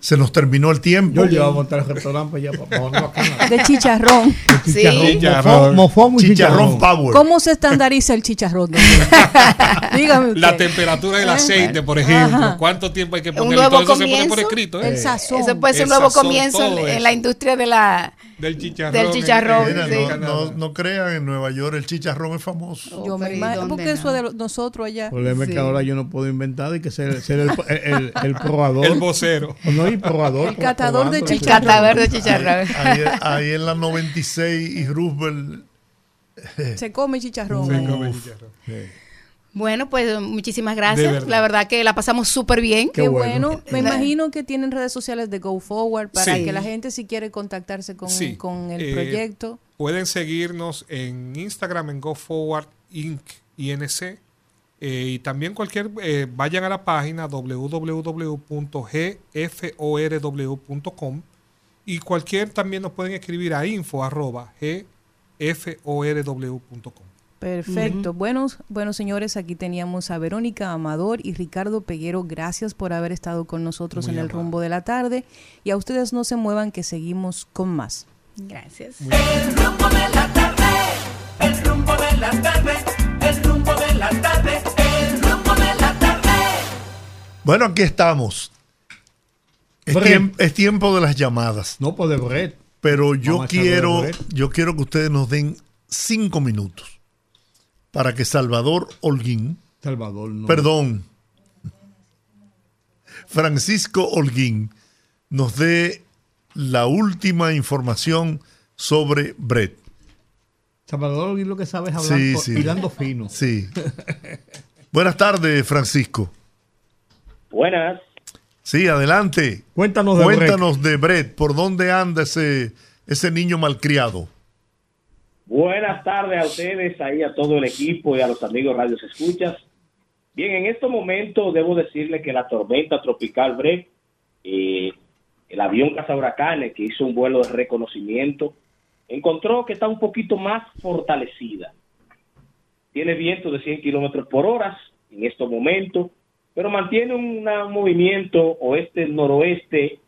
S1: se nos terminó el tiempo.
S3: Yo llevaba a montar el restaurante allá, para, para Canadá.
S2: De chicharrón.
S9: Sí.
S3: Chicharrón, mofón y
S1: Chicharrón
S3: chicharrón.
S1: Power.
S2: ¿Cómo se estandariza el chicharrón? Dígame usted.
S8: La temperatura del aceite, por ejemplo.
S2: Ajá.
S8: ¿Cuánto tiempo hay que
S9: Un
S8: poner?
S9: nuevo
S8: Todo eso se pone por
S9: comienzo.
S8: escrito. ¿eh?
S2: El sazón.
S9: Eso puede ser
S8: El
S9: un nuevo comienzo en, la industria de la...
S8: Del chicharrón.
S9: Del chicharrón,
S1: no,
S8: Canadá.
S1: no, no crean, en Nueva York el chicharrón es famoso.
S2: Yo me
S9: Pero ¿y
S2: imagino, porque eso
S9: no?
S2: es de nosotros allá.
S3: El problema es
S9: Sí.
S3: que ahora yo no puedo inventar y que ser, ser el, el, el, el probador.
S8: El vocero.
S3: No, y probador.
S2: El catador de
S3: probando,
S9: El
S2: chicharrón.
S9: catador de chicharrón.
S1: Ahí, ahí en la 96 y Roosevelt.
S2: Se come chicharrón.
S8: Se come chicharrón.
S9: Bueno, pues muchísimas
S8: De
S9: gracias.
S8: verdad.
S9: La verdad que la pasamos súper bien.
S2: Qué
S3: Qué
S2: bueno.
S3: bueno.
S2: Me imagino que tienen redes sociales de Go Forward para
S8: Sí.
S2: que la gente si quiere contactarse con,
S8: Sí.
S2: con el
S8: Eh,
S2: proyecto.
S8: Pueden seguirnos en Instagram en GoForward Inc. INC. eh, y también cualquier, eh, vayan a la página www.gforw.com Y cualquier también nos pueden escribir a info arroba gforw.com.
S2: Perfecto. Buenos, bueno, señores, aquí teníamos a Verónica Amador y Ricardo Peguero. Gracias por haber estado con nosotros
S8: Muy
S2: en el rumbo de la tarde. Y a ustedes no se muevan, que seguimos con más.
S9: Gracias.
S7: El rumbo de la tarde, el rumbo de la tarde, el rumbo de la tarde, el rumbo de la tarde.
S1: Bueno, aquí estamos. Es,
S3: Brett.
S1: tiemp- es tiempo de las llamadas.
S3: No puede Brett.
S1: Pero yo quiero, yo quiero que ustedes nos den cinco minutos para que Salvador Holguín,
S3: Salvador, no.
S1: perdón, Francisco Holguín, nos dé la última información sobre Brett.
S3: Salvador lo que sabe es hablar
S1: Sí, sí.
S3: y dando fino.
S1: Sí. Buenas tardes, Francisco.
S10: Buenas.
S1: Sí, adelante.
S3: Cuéntanos de
S1: Cuéntanos de Brett. ¿Por dónde anda ese, ese niño malcriado?
S10: Buenas tardes a ustedes, ahí a todo el equipo y a los amigos Radios Escuchas. Bien, en este momento debo decirle que la tormenta tropical Brett, eh, el avión cazahuracanes que hizo un vuelo de reconocimiento, encontró que está un poquito más fortalecida. Tiene viento de 100 kilómetros por hora en estos momentos, pero mantiene un movimiento oeste-noroeste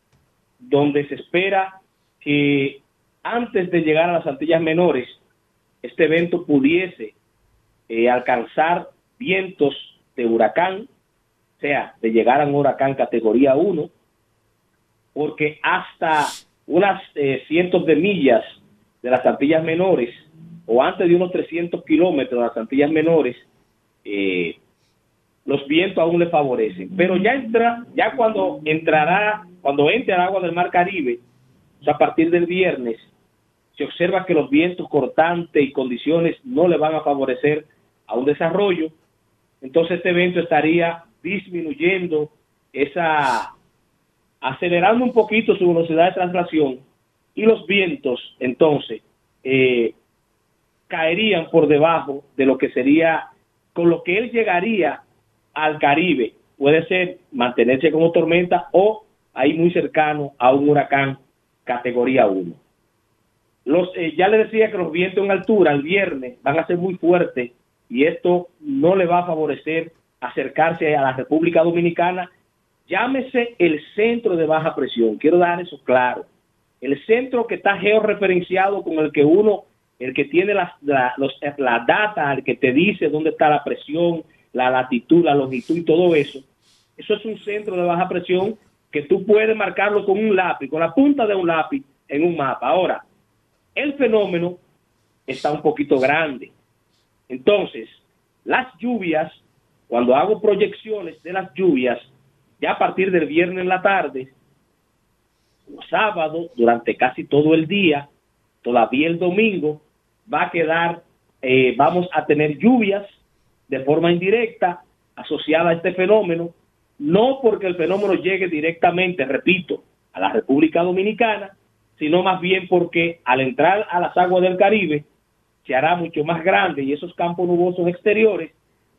S10: donde se espera que antes de llegar a las Antillas Menores, este evento pudiese eh, alcanzar vientos de huracán, o sea, de llegar a un huracán categoría 1, porque hasta unas eh, cientos de millas de las Antillas Menores, o antes de unos 300 kilómetros de las Antillas Menores, eh, los vientos aún le favorecen. Pero ya entra, ya cuando entrará, cuando entre al agua del Mar Caribe, o sea, a partir del viernes, se observa que los vientos cortantes y condiciones no le van a favorecer a un desarrollo, entonces este evento estaría disminuyendo esa, acelerando un poquito su velocidad de traslación y los vientos entonces eh, caerían por debajo de lo que sería, con lo que él llegaría al Caribe. Puede ser mantenerse como tormenta o ahí muy cercano a un huracán categoría 1. Los, eh, ya le decía que los vientos en altura el viernes van a ser muy fuertes y esto no le va a favorecer acercarse a la República Dominicana. Llámese el centro de baja presión, quiero dar eso claro. El centro que está georreferenciado con el que uno, el que tiene las, la, los, la data, el que te dice dónde está la presión, la latitud, la longitud y todo eso. Eso es un centro de baja presión que tú puedes marcarlo con un lápiz, con la punta de un lápiz en un mapa. Ahora, el fenómeno está un poquito grande. Entonces, las lluvias, cuando hago proyecciones de las lluvias, ya a partir del viernes en la tarde, los sábados, durante casi todo el día, todavía el domingo, va a quedar, eh, vamos a tener lluvias de forma indirecta asociada a este fenómeno, no porque el fenómeno llegue directamente, repito, a la República Dominicana, sino más bien porque al entrar a las aguas del Caribe se hará mucho más grande y esos campos nubosos exteriores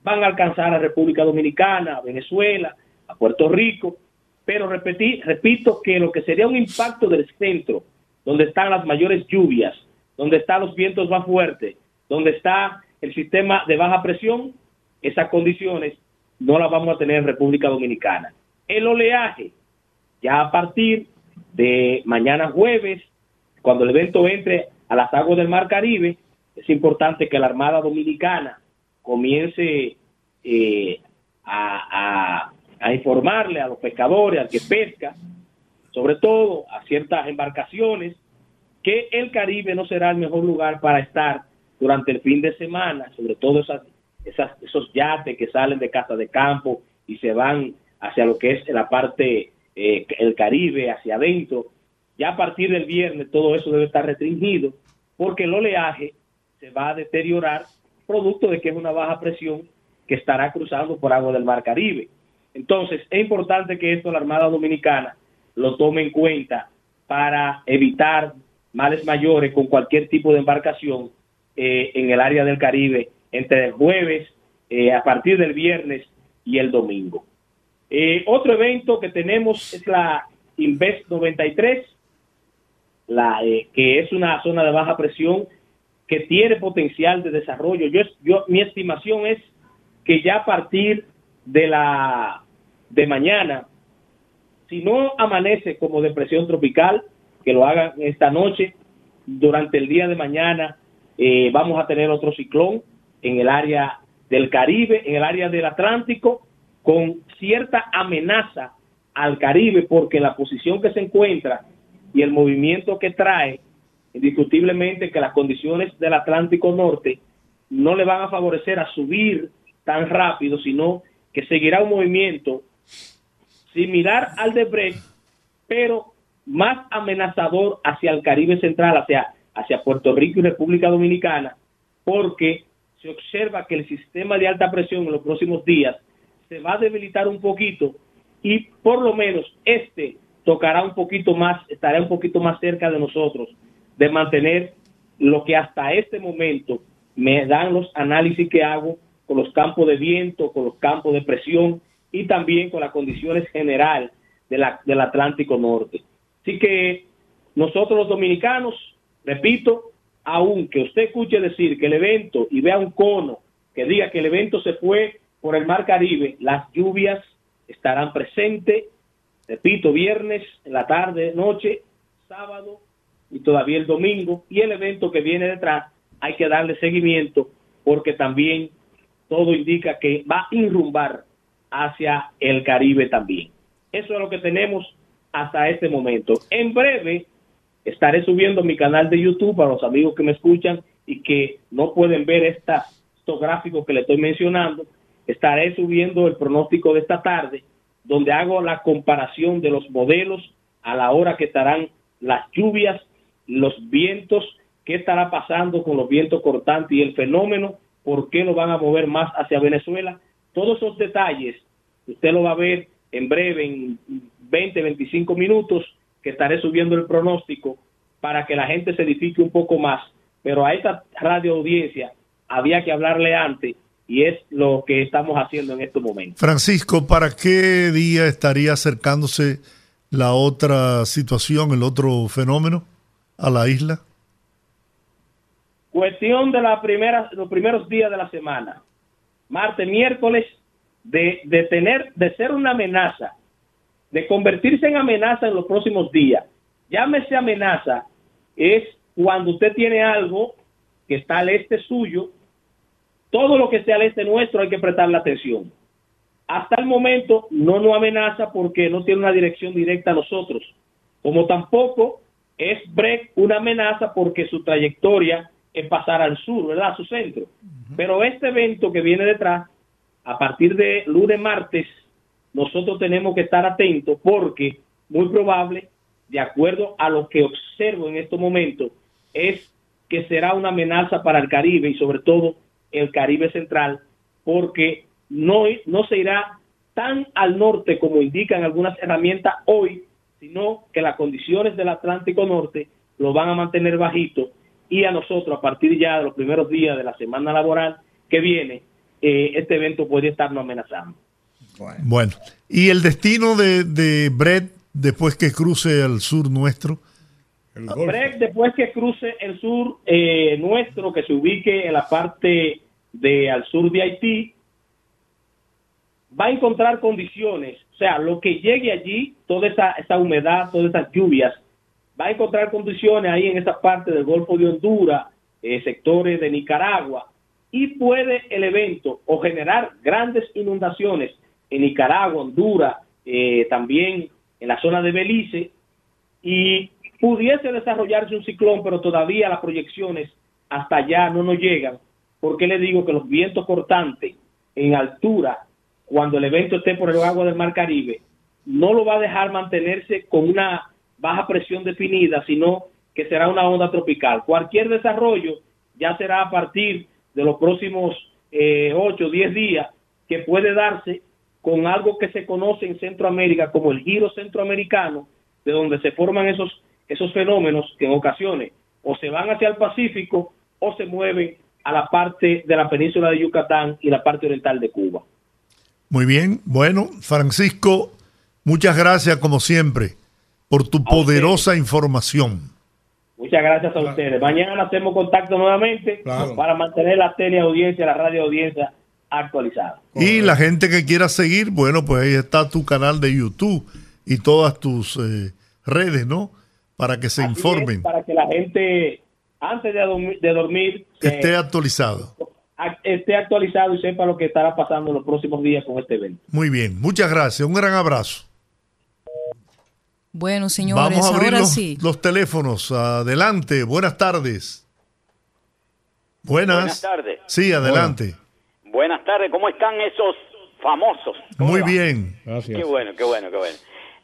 S10: van a alcanzar a República Dominicana, a Venezuela, a Puerto Rico, pero repetí, repito que lo que sería un impacto del centro, donde están las mayores lluvias, donde están los vientos más fuertes, donde está el sistema de baja presión, esas condiciones no las vamos a tener en República Dominicana. El oleaje, ya a partir de mañana jueves, cuando el evento entre a las aguas del Mar Caribe, es importante que la Armada Dominicana comience eh, a, a- informarle a los pescadores, al que pesca, sobre todo a ciertas embarcaciones, que el Caribe no será el mejor lugar para estar durante el fin de semana, sobre todo esas, esas, esos yates que salen de casa de campo y se van hacia lo que es la parte, eh, el Caribe, hacia adentro. Ya a partir del viernes todo eso debe estar restringido porque el oleaje se va a deteriorar producto de que es una baja presión que estará cruzando por agua del Mar Caribe. Entonces, es importante que esto la Armada Dominicana lo tome en cuenta para evitar males mayores con cualquier tipo de embarcación eh, en el área del Caribe entre el jueves, eh, a partir del viernes y el domingo. Eh, otro evento que tenemos es la Invest 93, la, eh, que es una zona de baja presión que tiene potencial de desarrollo. Yo, yo, mi estimación es que ya a partir de la de mañana, si no amanece como depresión tropical, que lo hagan esta noche, durante el día de mañana eh, vamos a tener otro ciclón en el área del Caribe, en el área del Atlántico, con cierta amenaza al Caribe, porque la posición que se encuentra y el movimiento que trae, indiscutiblemente que las condiciones del Atlántico Norte no le van a favorecer a subir tan rápido, sino que seguirá un movimiento similar al de Brecht, pero más amenazador hacia el Caribe Central, hacia, hacia Puerto Rico y República Dominicana, porque se observa que el sistema de alta presión en los próximos días se va a debilitar un poquito y por lo menos este tocará un poquito más, estará un poquito más cerca de nosotros, de mantener lo que hasta este momento me dan los análisis que hago con los campos de viento, con los campos de presión y también con las condiciones generales de la, del Atlántico Norte. Así que nosotros los dominicanos, repito, aunque usted escuche decir que el evento y vea un cono que diga que el evento se fue por el Mar Caribe, las lluvias estarán presentes, repito, viernes, en la tarde, noche, sábado y todavía el domingo, y el evento que viene detrás hay que darle seguimiento porque también todo indica que va a irrumbar hacia el Caribe también. Eso es lo que tenemos hasta este momento. En breve estaré subiendo mi canal de YouTube para los amigos que me escuchan y que no pueden ver esta, estos gráficos que le estoy mencionando. Estaré subiendo el pronóstico de esta tarde, donde hago la comparación de los modelos a la hora que estarán las lluvias, los vientos, qué estará pasando con los vientos cortantes y el fenómeno, por qué lo van a mover más hacia Venezuela. Todos esos detalles usted lo va a ver en breve, en 20, 25 minutos, que estaré subiendo el pronóstico para que la gente se edifique un poco más. Pero a esta radio audiencia había que hablarle antes y es lo que estamos haciendo en estos momentos.
S1: Francisco, ¿para qué día estaría acercándose la otra situación, el otro fenómeno a la isla?
S10: Cuestión de la primera, los primeros días de la semana, martes, miércoles, de, de tener, de ser una amenaza, de convertirse en amenaza en los próximos días. Llámese amenaza, es cuando usted tiene algo que está al este suyo, todo lo que esté al este nuestro hay que prestarle atención. Hasta el momento no nos amenaza porque no tiene una dirección directa a nosotros, como tampoco es break una amenaza porque su trayectoria es pasar al sur, ¿verdad? A su centro. Pero este evento que viene detrás, a partir de lunes, martes, nosotros tenemos que estar atentos porque muy probable, de acuerdo a lo que observo en estos momentos, es que será una amenaza para el Caribe y sobre todo el Caribe central, porque no, no se irá tan al norte como indican algunas herramientas hoy, sino que las condiciones del Atlántico Norte lo van a mantener bajito y a nosotros a partir ya de los primeros días de la semana laboral que viene, eh, este evento puede estarnos amenazando.
S1: Bueno. ¿y el destino de, de Brett después que cruce al sur nuestro?
S10: Brett, después que cruce el sur eh, nuestro, que se ubique en la parte de al sur de Haití, va a encontrar condiciones, o sea, lo que llegue allí, toda esa, esa humedad, todas esas lluvias, va a encontrar condiciones ahí en esa parte del Golfo de Honduras, eh, sectores de Nicaragua, y puede el evento o generar grandes inundaciones en Nicaragua, Honduras, eh, también en la zona de Belice, y pudiese desarrollarse un ciclón, pero todavía las proyecciones hasta allá no nos llegan, porque le digo que los vientos cortantes en altura, cuando el evento esté por el agua del Mar Caribe, no lo va a dejar mantenerse con una baja presión definida, sino que será una onda tropical. Cualquier desarrollo ya será a partir de los próximos eh, 8 o 10 días que puede darse con algo que se conoce en Centroamérica como el giro centroamericano, de donde se forman esos, esos fenómenos que en ocasiones o se van hacia el Pacífico o se mueven a la parte de la península de Yucatán y la parte oriental de Cuba.
S1: Muy bien, bueno, Francisco, muchas gracias como siempre por tu poderosa información.
S10: Muchas gracias a ustedes. Mañana hacemos contacto nuevamente
S3: Claro.
S10: para mantener la teleaudiencia, la radio audiencia actualizada.
S1: Y la gente que quiera seguir, bueno, pues ahí está tu canal de YouTube y todas tus eh, redes, ¿no? Para que se
S10: Así
S1: informen,
S10: es, para que la gente, antes de dormir, de dormir
S1: que
S10: eh,
S1: esté actualizado.
S10: ac- esté actualizado y sepa lo que estará pasando en los próximos días con este evento.
S1: Muy bien, muchas gracias, un gran abrazo.
S2: Bueno, señores,
S1: Vamos a abrir
S2: ahora
S1: los,
S2: sí.
S1: los teléfonos. Adelante, buenas tardes. Buenas.
S11: Buenas tardes.
S1: Sí, adelante.
S11: Buenas tardes, ¿cómo están esos famosos? ¿Cómo
S1: Muy
S11: va?
S1: bien.
S11: Qué bueno, qué bueno, qué bueno.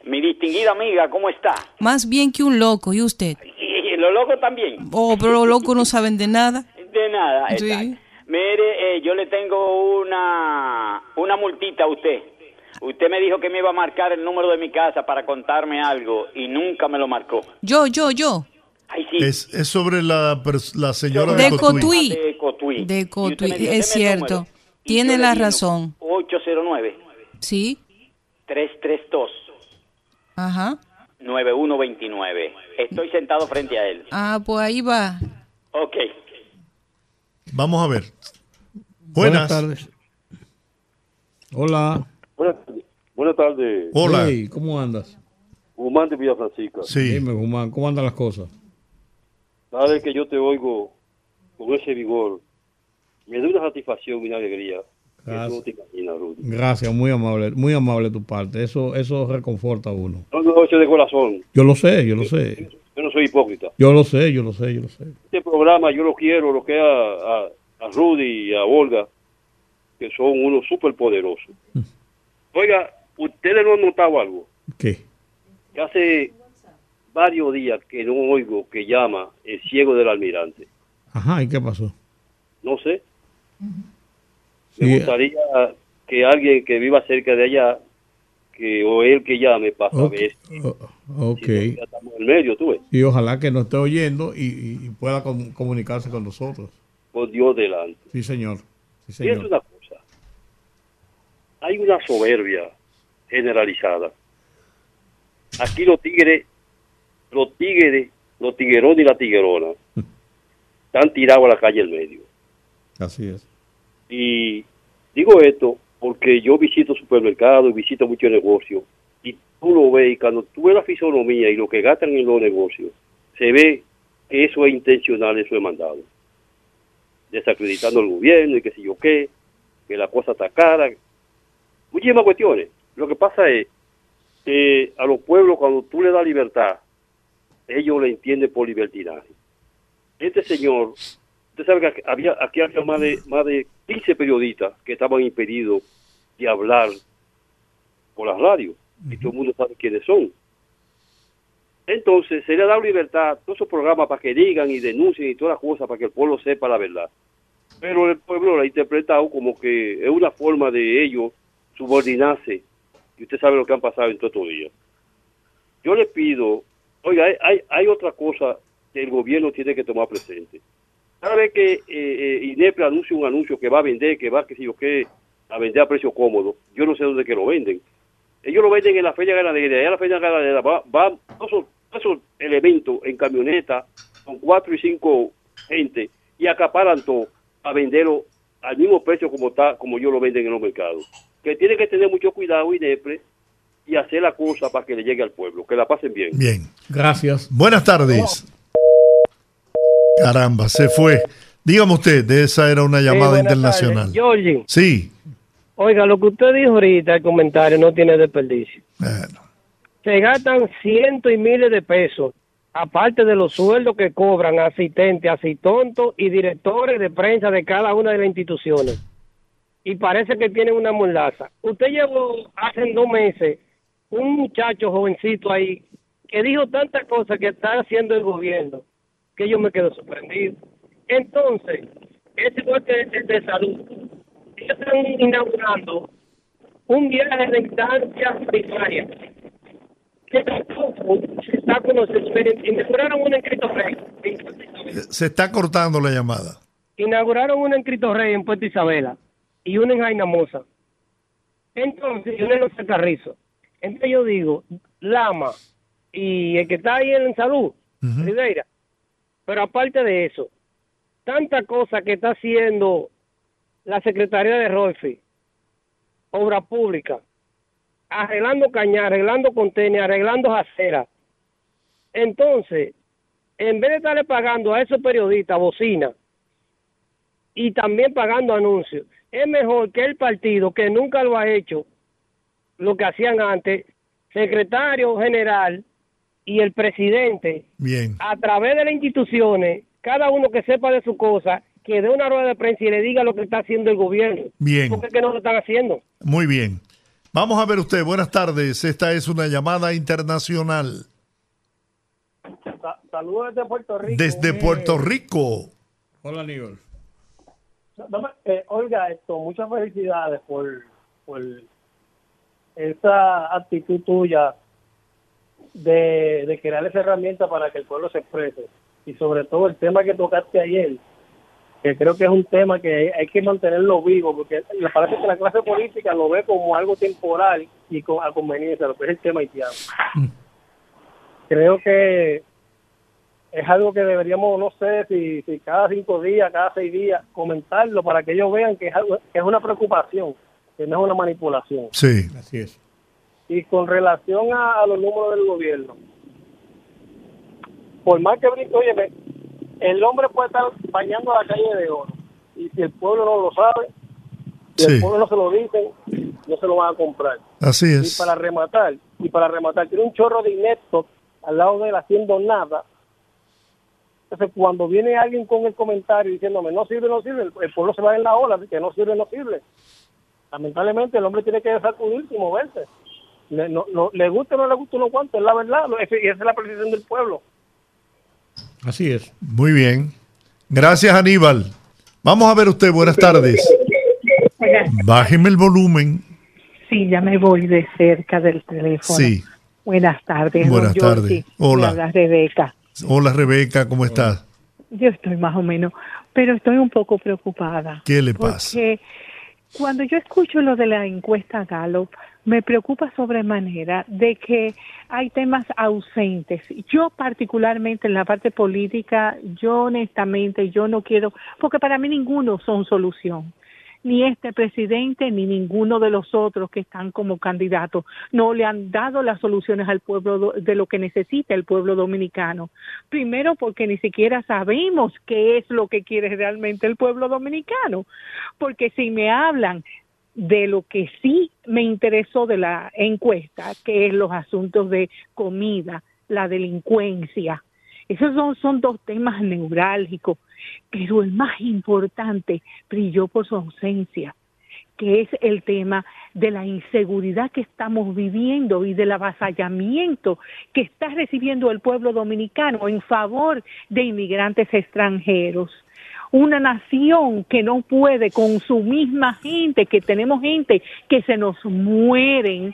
S11: Mi distinguida amiga, ¿cómo está?
S2: Más bien que un loco, ¿y usted?
S11: Y, y los locos también.
S2: Oh, pero los locos no saben de nada.
S11: De nada,
S2: Sí.
S11: Mire, eh, yo le tengo una, una multita a usted. Usted me dijo que me iba a marcar el número de mi casa para contarme algo y nunca me lo marcó.
S2: Yo, yo, yo.
S11: Ay, sí.
S1: Es, es sobre la, la señora
S2: De
S1: de Cotuí.
S2: Cotuí.
S11: De Cotuí.
S2: De Cotuí,
S11: dijo,
S2: es
S11: "Deme el
S2: cierto.
S11: número". Y
S2: Tiene la razón.
S11: 809
S2: Sí,
S11: 332
S2: ajá.
S11: 9129. Estoy sentado frente a él.
S2: Ah, pues ahí va.
S11: Ok.
S1: Vamos a ver.
S3: Buenas
S1: Buenas.
S3: tardes. Hola.
S12: Buenas, buenas tardes,
S1: Hola.
S3: Hey, ¿cómo andas?
S12: Guzmán de Villa Francisca.
S1: Sí.
S3: Dime, Guzmán, ¿cómo andan las cosas?
S12: Cada vez que yo te oigo con ese vigor, me da una satisfacción y una alegría
S3: Gracias, muy amable, muy amable tu parte. Eso, eso reconforta a uno.
S12: No lo he hecho de corazón.
S3: Yo lo sé, yo lo sé.
S12: Yo no soy hipócrita.
S3: Yo lo sé, yo lo sé, yo lo sé.
S12: Este programa yo lo quiero, lo que a, a, a Rudy y a Olga, que son unos súper poderosos. Oiga, ustedes no han notado algo.
S3: ¿Qué?
S12: Que hace varios días que no oigo que llama el ciego del almirante.
S3: Ajá, ¿y qué pasó?
S12: No sé. Me gustaría que alguien que viva cerca de allá, que o él que llame para
S3: ok,
S12: saber
S3: o- ok.
S12: si estamos en el medio, tú ves,
S3: Y ojalá que nos esté oyendo y, y- pueda com- comunicarse con nosotros.
S12: por Dios delante.
S3: Sí, señor. Sí,
S12: Y es
S3: señor.
S12: una cosa, hay una soberbia generalizada. Aquí los tigres, los tigres, los tiguerones y la tiguerona, están tirados a la calle en medio.
S3: Así es.
S12: Y digo esto porque yo visito supermercados visito muchos negocios y tú lo ves y cuando tú ves la fisonomía y lo que gastan en los negocios, se ve que eso es intencional, eso es mandado. Desacreditando al gobierno y que sé yo qué, que la cosa está cara. Muchísimas cuestiones. Lo que pasa es que a los pueblos cuando tú le das libertad, ellos le entienden por libertinaje. Este señor Usted sabe que había, aquí había más de, más de 15 periodistas que estaban impedidos de hablar por las radios. Y todo el mundo sabe quiénes son. Entonces, se le ha dado libertad a todos esos programas para que digan y denuncien y todas las cosas para que el pueblo sepa la verdad. Pero el pueblo lo ha interpretado como que es una forma de ellos subordinarse. Y usted sabe lo que han pasado en todos estos días. Yo le pido, oiga, hay, hay, hay otra cosa que el gobierno tiene que tomar presente cada vez que eh, eh, INEPRE anuncia un anuncio que va a vender, que va, que sé yo qué, a vender a precio cómodo, yo no sé dónde que lo venden. Ellos lo venden en la feria ganadera, y allá en la feria ganadera va- van todos esos, todos esos elementos en camioneta con cuatro y cinco gente y acaparan todo a venderlo al mismo precio como está, como yo lo venden en los mercados. Que tiene que tener mucho cuidado INEPRE y hacer la cosa para que le llegue al pueblo, que la pasen bien.
S1: Bien.
S3: Gracias.
S1: Buenas tardes. Caramba, se fue. Dígame usted, de esa era una llamada
S13: buenas
S1: internacional. Sí,
S13: oiga, lo que usted dijo ahorita, el comentario, no tiene desperdicio. Se gastan cientos y miles de pesos, aparte de los sueldos que cobran asistentes, así tontos y directores de prensa de cada una de las instituciones. Y parece que tienen una molaza. Usted llevó hace dos meses un muchacho jovencito ahí que dijo tantas cosas que está haciendo el gobierno que yo me quedo sorprendido. Entonces, ese igual que el de salud. Ellos están inaugurando un viaje de instancia primaria que tampoco se está conociendo. Inauguraron una en Cristo Rey.
S1: se está cortando la llamada.
S13: Inauguraron una en Cristo Rey en Puerto Isabela y una en Jaina Moza. Entonces, y una en Los Carrizo. Entonces yo digo, Lama y el que está ahí en salud, Rivera, Pero aparte de eso, tanta cosa que está haciendo la Secretaría de Rolfi, Obra Pública, arreglando cañar, arreglando contenedores, arreglando aceras. Entonces, en vez de estarle pagando a esos periodistas bocina y también pagando anuncios, es mejor que el partido, que nunca lo ha hecho, lo que hacían antes, secretario general y el presidente,
S1: Bien.
S13: a través de las instituciones, cada uno que sepa de su cosa, que dé una rueda de prensa y le diga lo que está haciendo el gobierno.
S1: Bien.
S13: Porque es que no lo están haciendo.
S1: Muy bien. Vamos a ver usted. Buenas tardes. Esta es una llamada internacional
S14: Saludos desde Puerto Rico.
S1: desde Puerto Rico.
S3: Hola, Aníbal.
S14: Dame- eh, Olga, esto, muchas felicidades por, por esa actitud tuya de, de crear esa herramienta para que el pueblo se exprese. Y sobre todo el tema que tocaste ayer, que creo que es un tema que hay, que mantenerlo vivo, porque me parece que la clase política lo ve como algo temporal y con, a conveniencia, lo que es el tema haitiano. Creo que es algo que deberíamos, no sé, si, si cada cinco días, cada seis días, comentarlo para que ellos vean que es, algo, que es una preocupación, que no es una manipulación.
S1: Sí.
S3: Así es.
S14: Y con relación a, a los números del gobierno, por más que brinque, óyeme, el hombre puede estar bañando la calle de oro, y si el pueblo no lo sabe, si
S1: Sí.
S14: el pueblo no se lo dice, no se lo van a comprar.
S1: Así
S14: Y
S1: es.
S14: para rematar, y para rematar, tiene un chorro de ineptos al lado de él haciendo nada. Entonces, cuando viene alguien con el comentario diciéndome no sirve, no sirve, el, pueblo se va en la ola, que no sirve, no sirve. Lamentablemente, el hombre tiene que sacudirse y moverse. Le, no, no- le guste o no le guste uno cuanto, es la verdad, y esa es la precisión del pueblo.
S3: Así es.
S1: Muy bien. Gracias, Aníbal. Vamos a ver usted. Buenas tardes. Bájeme el volumen.
S15: Sí, ya me voy de cerca del teléfono.
S1: Sí.
S15: Buenas tardes.
S1: Buenas tardes. Hola.
S15: Habla Rebeca.
S1: Hola, Rebeca. ¿Cómo estás?
S15: Yo estoy más o menos, pero estoy un poco preocupada.
S1: ¿Qué le pasa?
S15: Porque cuando yo escucho lo de la encuesta Gallup, me preocupa sobremanera de que hay temas ausentes. Yo particularmente en la parte política, yo honestamente, yo no quiero, porque para mí ninguno son solución. Ni este presidente ni ninguno de los otros que están como candidatos no le han dado las soluciones al pueblo de lo que necesita el pueblo dominicano. Primero porque ni siquiera sabemos qué es lo que quiere realmente el pueblo dominicano. Porque si me hablan de lo que sí me interesó de la encuesta, que es los asuntos de comida, la delincuencia. Esos son, son dos temas neurálgicos, pero el más importante brilló por su ausencia, que es el tema de la inseguridad que estamos viviendo y del avasallamiento que está recibiendo el pueblo dominicano en favor de inmigrantes extranjeros una nación que no puede con su misma gente, que tenemos gente que se nos mueren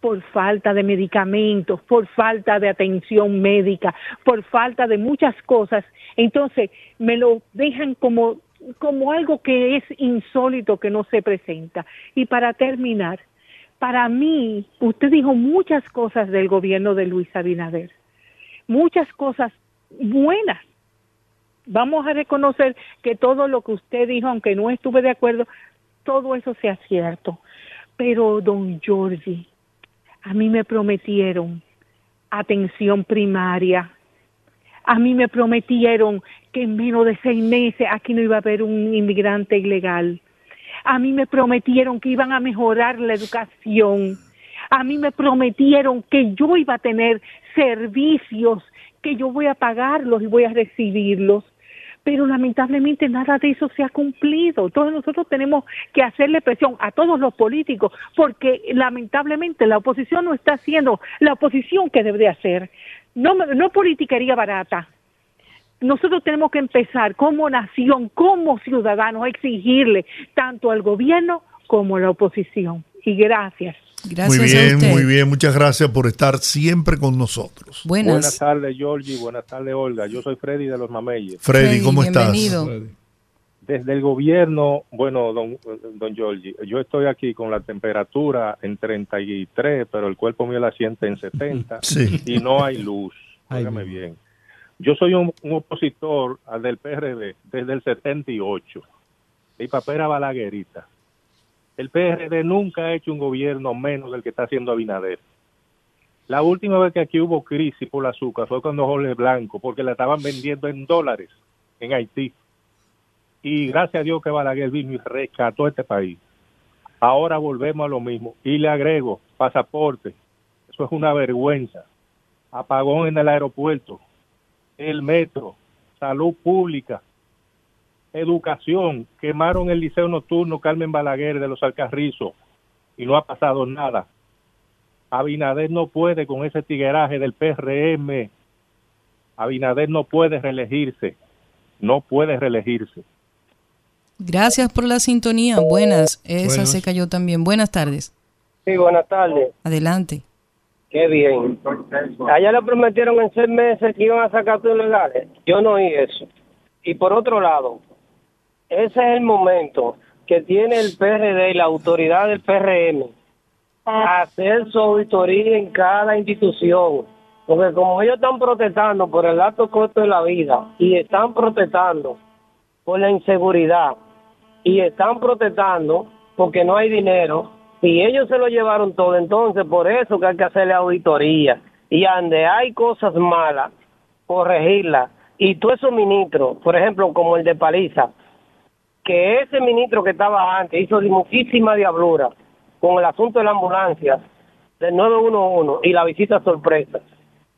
S15: por falta de medicamentos, por falta de atención médica, por falta de muchas cosas. Entonces, me lo dejan como como algo que es insólito que no se presenta. Y para terminar, para mí, usted dijo muchas cosas del gobierno de Luis Abinader, muchas cosas buenas, vamos a reconocer que todo lo que usted dijo, aunque no estuve de acuerdo, todo eso sea cierto. Pero, don Georgie, a mí me prometieron atención primaria. A mí me prometieron que en menos de seis meses aquí no iba a haber un inmigrante ilegal. A mí me prometieron que iban a mejorar la educación. A mí me prometieron que yo iba a tener servicios, que yo voy a pagarlos y voy a recibirlos pero lamentablemente nada de eso se ha cumplido. Todos nosotros tenemos que hacerle presión a todos los políticos porque lamentablemente la oposición no está haciendo la oposición que debería hacer. No, no politiquería barata. Nosotros tenemos que empezar como nación, como ciudadanos, a exigirle tanto al gobierno como a la oposición. Y gracias.
S1: Muy bien, muy bien. Muchas gracias por estar siempre con nosotros.
S16: Buenas tardes, Georgie. Buenas tardes, Olga. Yo soy Freddy de los Mameyes.
S1: Freddy, ¿cómo estás?
S16: Desde el gobierno, bueno, don, don Georgie, yo estoy aquí con la temperatura en 33, pero el cuerpo mío la siente en 70
S1: Sí.
S16: y no hay luz. Óigame bien. Yo soy un, un opositor al del PRD desde el 78. Mi papá era balaguerita. El PRD nunca ha hecho un gobierno menos del que está haciendo Abinader. La última vez que aquí hubo crisis por el azúcar fue cuando Jorge Blanco, porque la estaban vendiendo en dólares en Haití. Y gracias a Dios que Balaguer vino y rescató este país. Ahora volvemos a lo mismo. Y le agrego, pasaporte. Eso es una vergüenza. Apagón en el aeropuerto, el metro, salud pública, educación. Quemaron el liceo nocturno Carmen Balaguer de los Alcarrizos y no ha pasado nada. Abinader no puede con ese tigueraje del PRM. Abinader no puede reelegirse. No puede reelegirse.
S2: Gracias por la sintonía. Buenas. Esa se cayó también. Buenas tardes.
S13: Sí, buenas tardes.
S2: Adelante.
S13: Qué bien. Allá le prometieron en seis meses que iban a sacar todo ilegales. Yo no oí eso. Y por otro lado, ese es el momento que tiene el PRD y la autoridad del PRM hacer su auditoría en cada institución. Porque como ellos están protestando por el alto costo de la vida y están protestando por la inseguridad y están protestando porque no hay dinero y ellos se lo llevaron todo, entonces por eso que hay que hacerle auditoría y donde hay cosas malas, corregirlas. Y todos esos ministros, por ejemplo, como el de Paliza, que ese ministro que estaba antes hizo muchísima diablura con el asunto de la ambulancia del 911 y la visita sorpresa.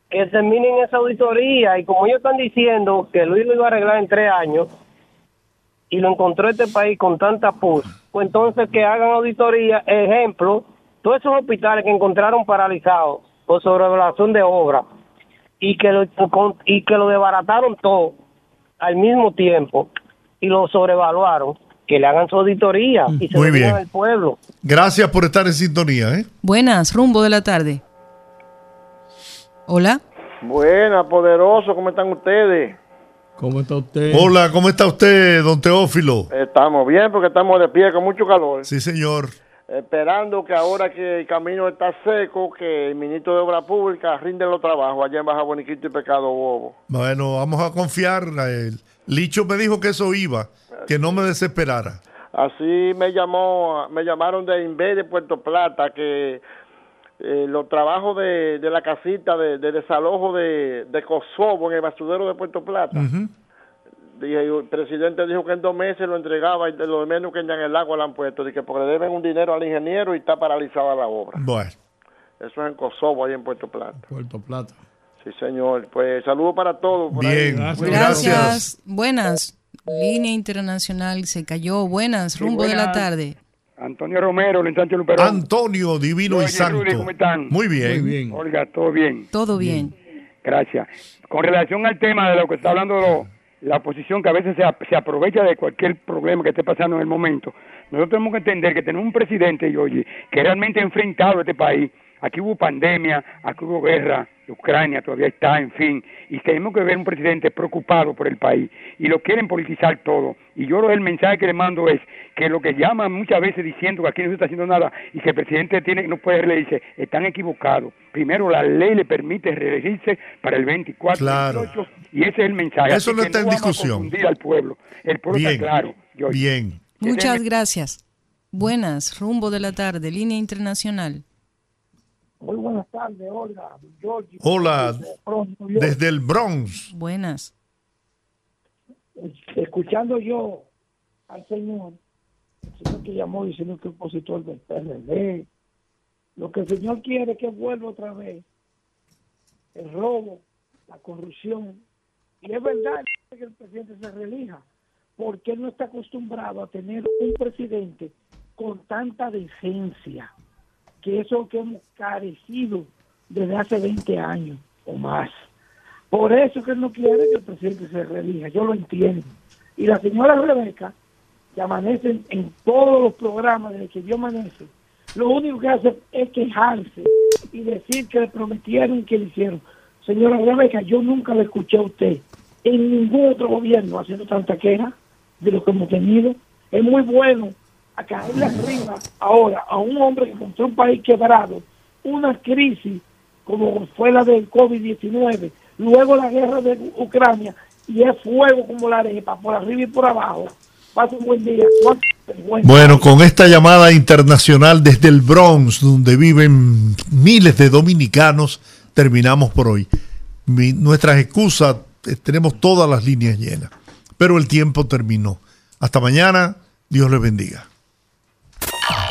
S13: Que terminen esa auditoría y como ellos están diciendo que Luis lo iba a arreglar en tres años y lo encontró este país con tanta pus, pues entonces que hagan auditoría, ejemplo, todos esos hospitales que encontraron paralizados por sobrevaloración de obra y que lo, y que lo desbarataron todo al mismo tiempo y lo sobrevaluaron, que le hagan su auditoría y se
S1: Muy
S13: lo
S1: bien.
S13: al pueblo.
S1: Gracias por estar en sintonía. ¿eh?
S2: Buenas. Rumbo de la tarde. Hola.
S17: Buena, poderoso, ¿cómo están ustedes?
S3: ¿Cómo está usted?
S1: Hola, ¿cómo está usted, don Teófilo?
S17: Estamos bien porque estamos de pie con mucho calor.
S1: Sí, señor.
S17: Esperando que ahora que el camino está seco, que el ministro de Obra Pública rinde los trabajos allá en Baja Boniquito y Pecado Bobo.
S1: Bueno, vamos a confiar a él. Licho me dijo que eso iba, que no me desesperara.
S17: Así me llamó, me llamaron de Inve de Puerto Plata que eh, los trabajos de, de la casita de, de desalojo de, de Kosovo en el basurero de Puerto Plata. Dije, el presidente dijo que en dos meses lo entregaba y de lo menos que ya en el agua lo han puesto. Dije, porque le deben un dinero al ingeniero y está paralizada la obra.
S1: Bueno,
S17: Eso es en Kosovo, ahí en Puerto Plata.
S3: Puerto Plata.
S17: Sí, señor. Pues saludos para todos. por ahí.
S2: Gracias. Buenas. Línea internacional se cayó. Buenas. Rumbo de la tarde.
S18: Antonio Romero, el ensanche Luperón.
S1: Antonio, divino y santo.
S18: Rudy, ¿cómo están?
S1: Muy bien.
S18: Olga, todo bien.
S2: Todo bien.
S18: Gracias. Con relación al tema de lo que está hablando lo- la oposición, que a veces se, ap- se aprovecha de cualquier problema que esté pasando en el momento, nosotros tenemos que entender que tenemos un presidente, Yoyi, que realmente ha enfrentado a este país. Aquí hubo pandemia, aquí hubo guerra, Ucrania todavía está, en fin, y tenemos que ver un presidente preocupado por el país y lo quieren politizar todo. Y yo el mensaje que le mando es que lo que llaman muchas veces diciendo que aquí no se está haciendo nada y que el presidente tiene no puede reelegirse, están equivocados. Primero, la ley le permite reelegirse para el 24
S1: Claro.
S18: 28, y ese es el mensaje.
S1: Eso
S18: Así
S1: no
S18: que
S1: está en
S18: a
S1: discusión.
S18: confundir al pueblo. El pueblo
S1: Bien.
S18: está claro. Yoyi.
S1: Bien.
S2: Muchas gracias. Buenas. Rumbo de la tarde. Línea internacional.
S19: Muy buenas tardes, Olga, George.
S1: Hola, desde el Bronx.
S2: Buenas.
S19: Escuchando yo al señor, el señor que llamó diciendo que es opositor del PRD, lo que el señor quiere es que vuelva otra vez el robo, la corrupción. Y es verdad que el presidente se reelija, porque él no está acostumbrado a tener un presidente con tanta decencia, que eso que hemos carecido desde hace 20 años o más. Por eso que él no quiere que el presidente se reelija, yo lo entiendo. Y la señora Rebeca, que amanece en todos los programas desde que yo amanece, lo único que hace es quejarse y decir que le prometieron y que le hicieron. Señora Rebeca, yo nunca le escuché a usted en ningún otro gobierno haciendo tanta queja de lo que hemos tenido. Es muy bueno a caerle arriba ahora a un hombre que encontró un país quebrado, una crisis como fue la del COVID-19, luego la guerra de Ucrania y es fuego como la arepa, por arriba y por abajo. Pase un buen día.
S1: Bueno, con esta llamada internacional desde el Bronx, donde viven miles de dominicanos, terminamos por hoy. Mi- nuestras excusas, eh, tenemos todas las líneas llenas, pero el tiempo terminó. Hasta mañana, Dios les bendiga.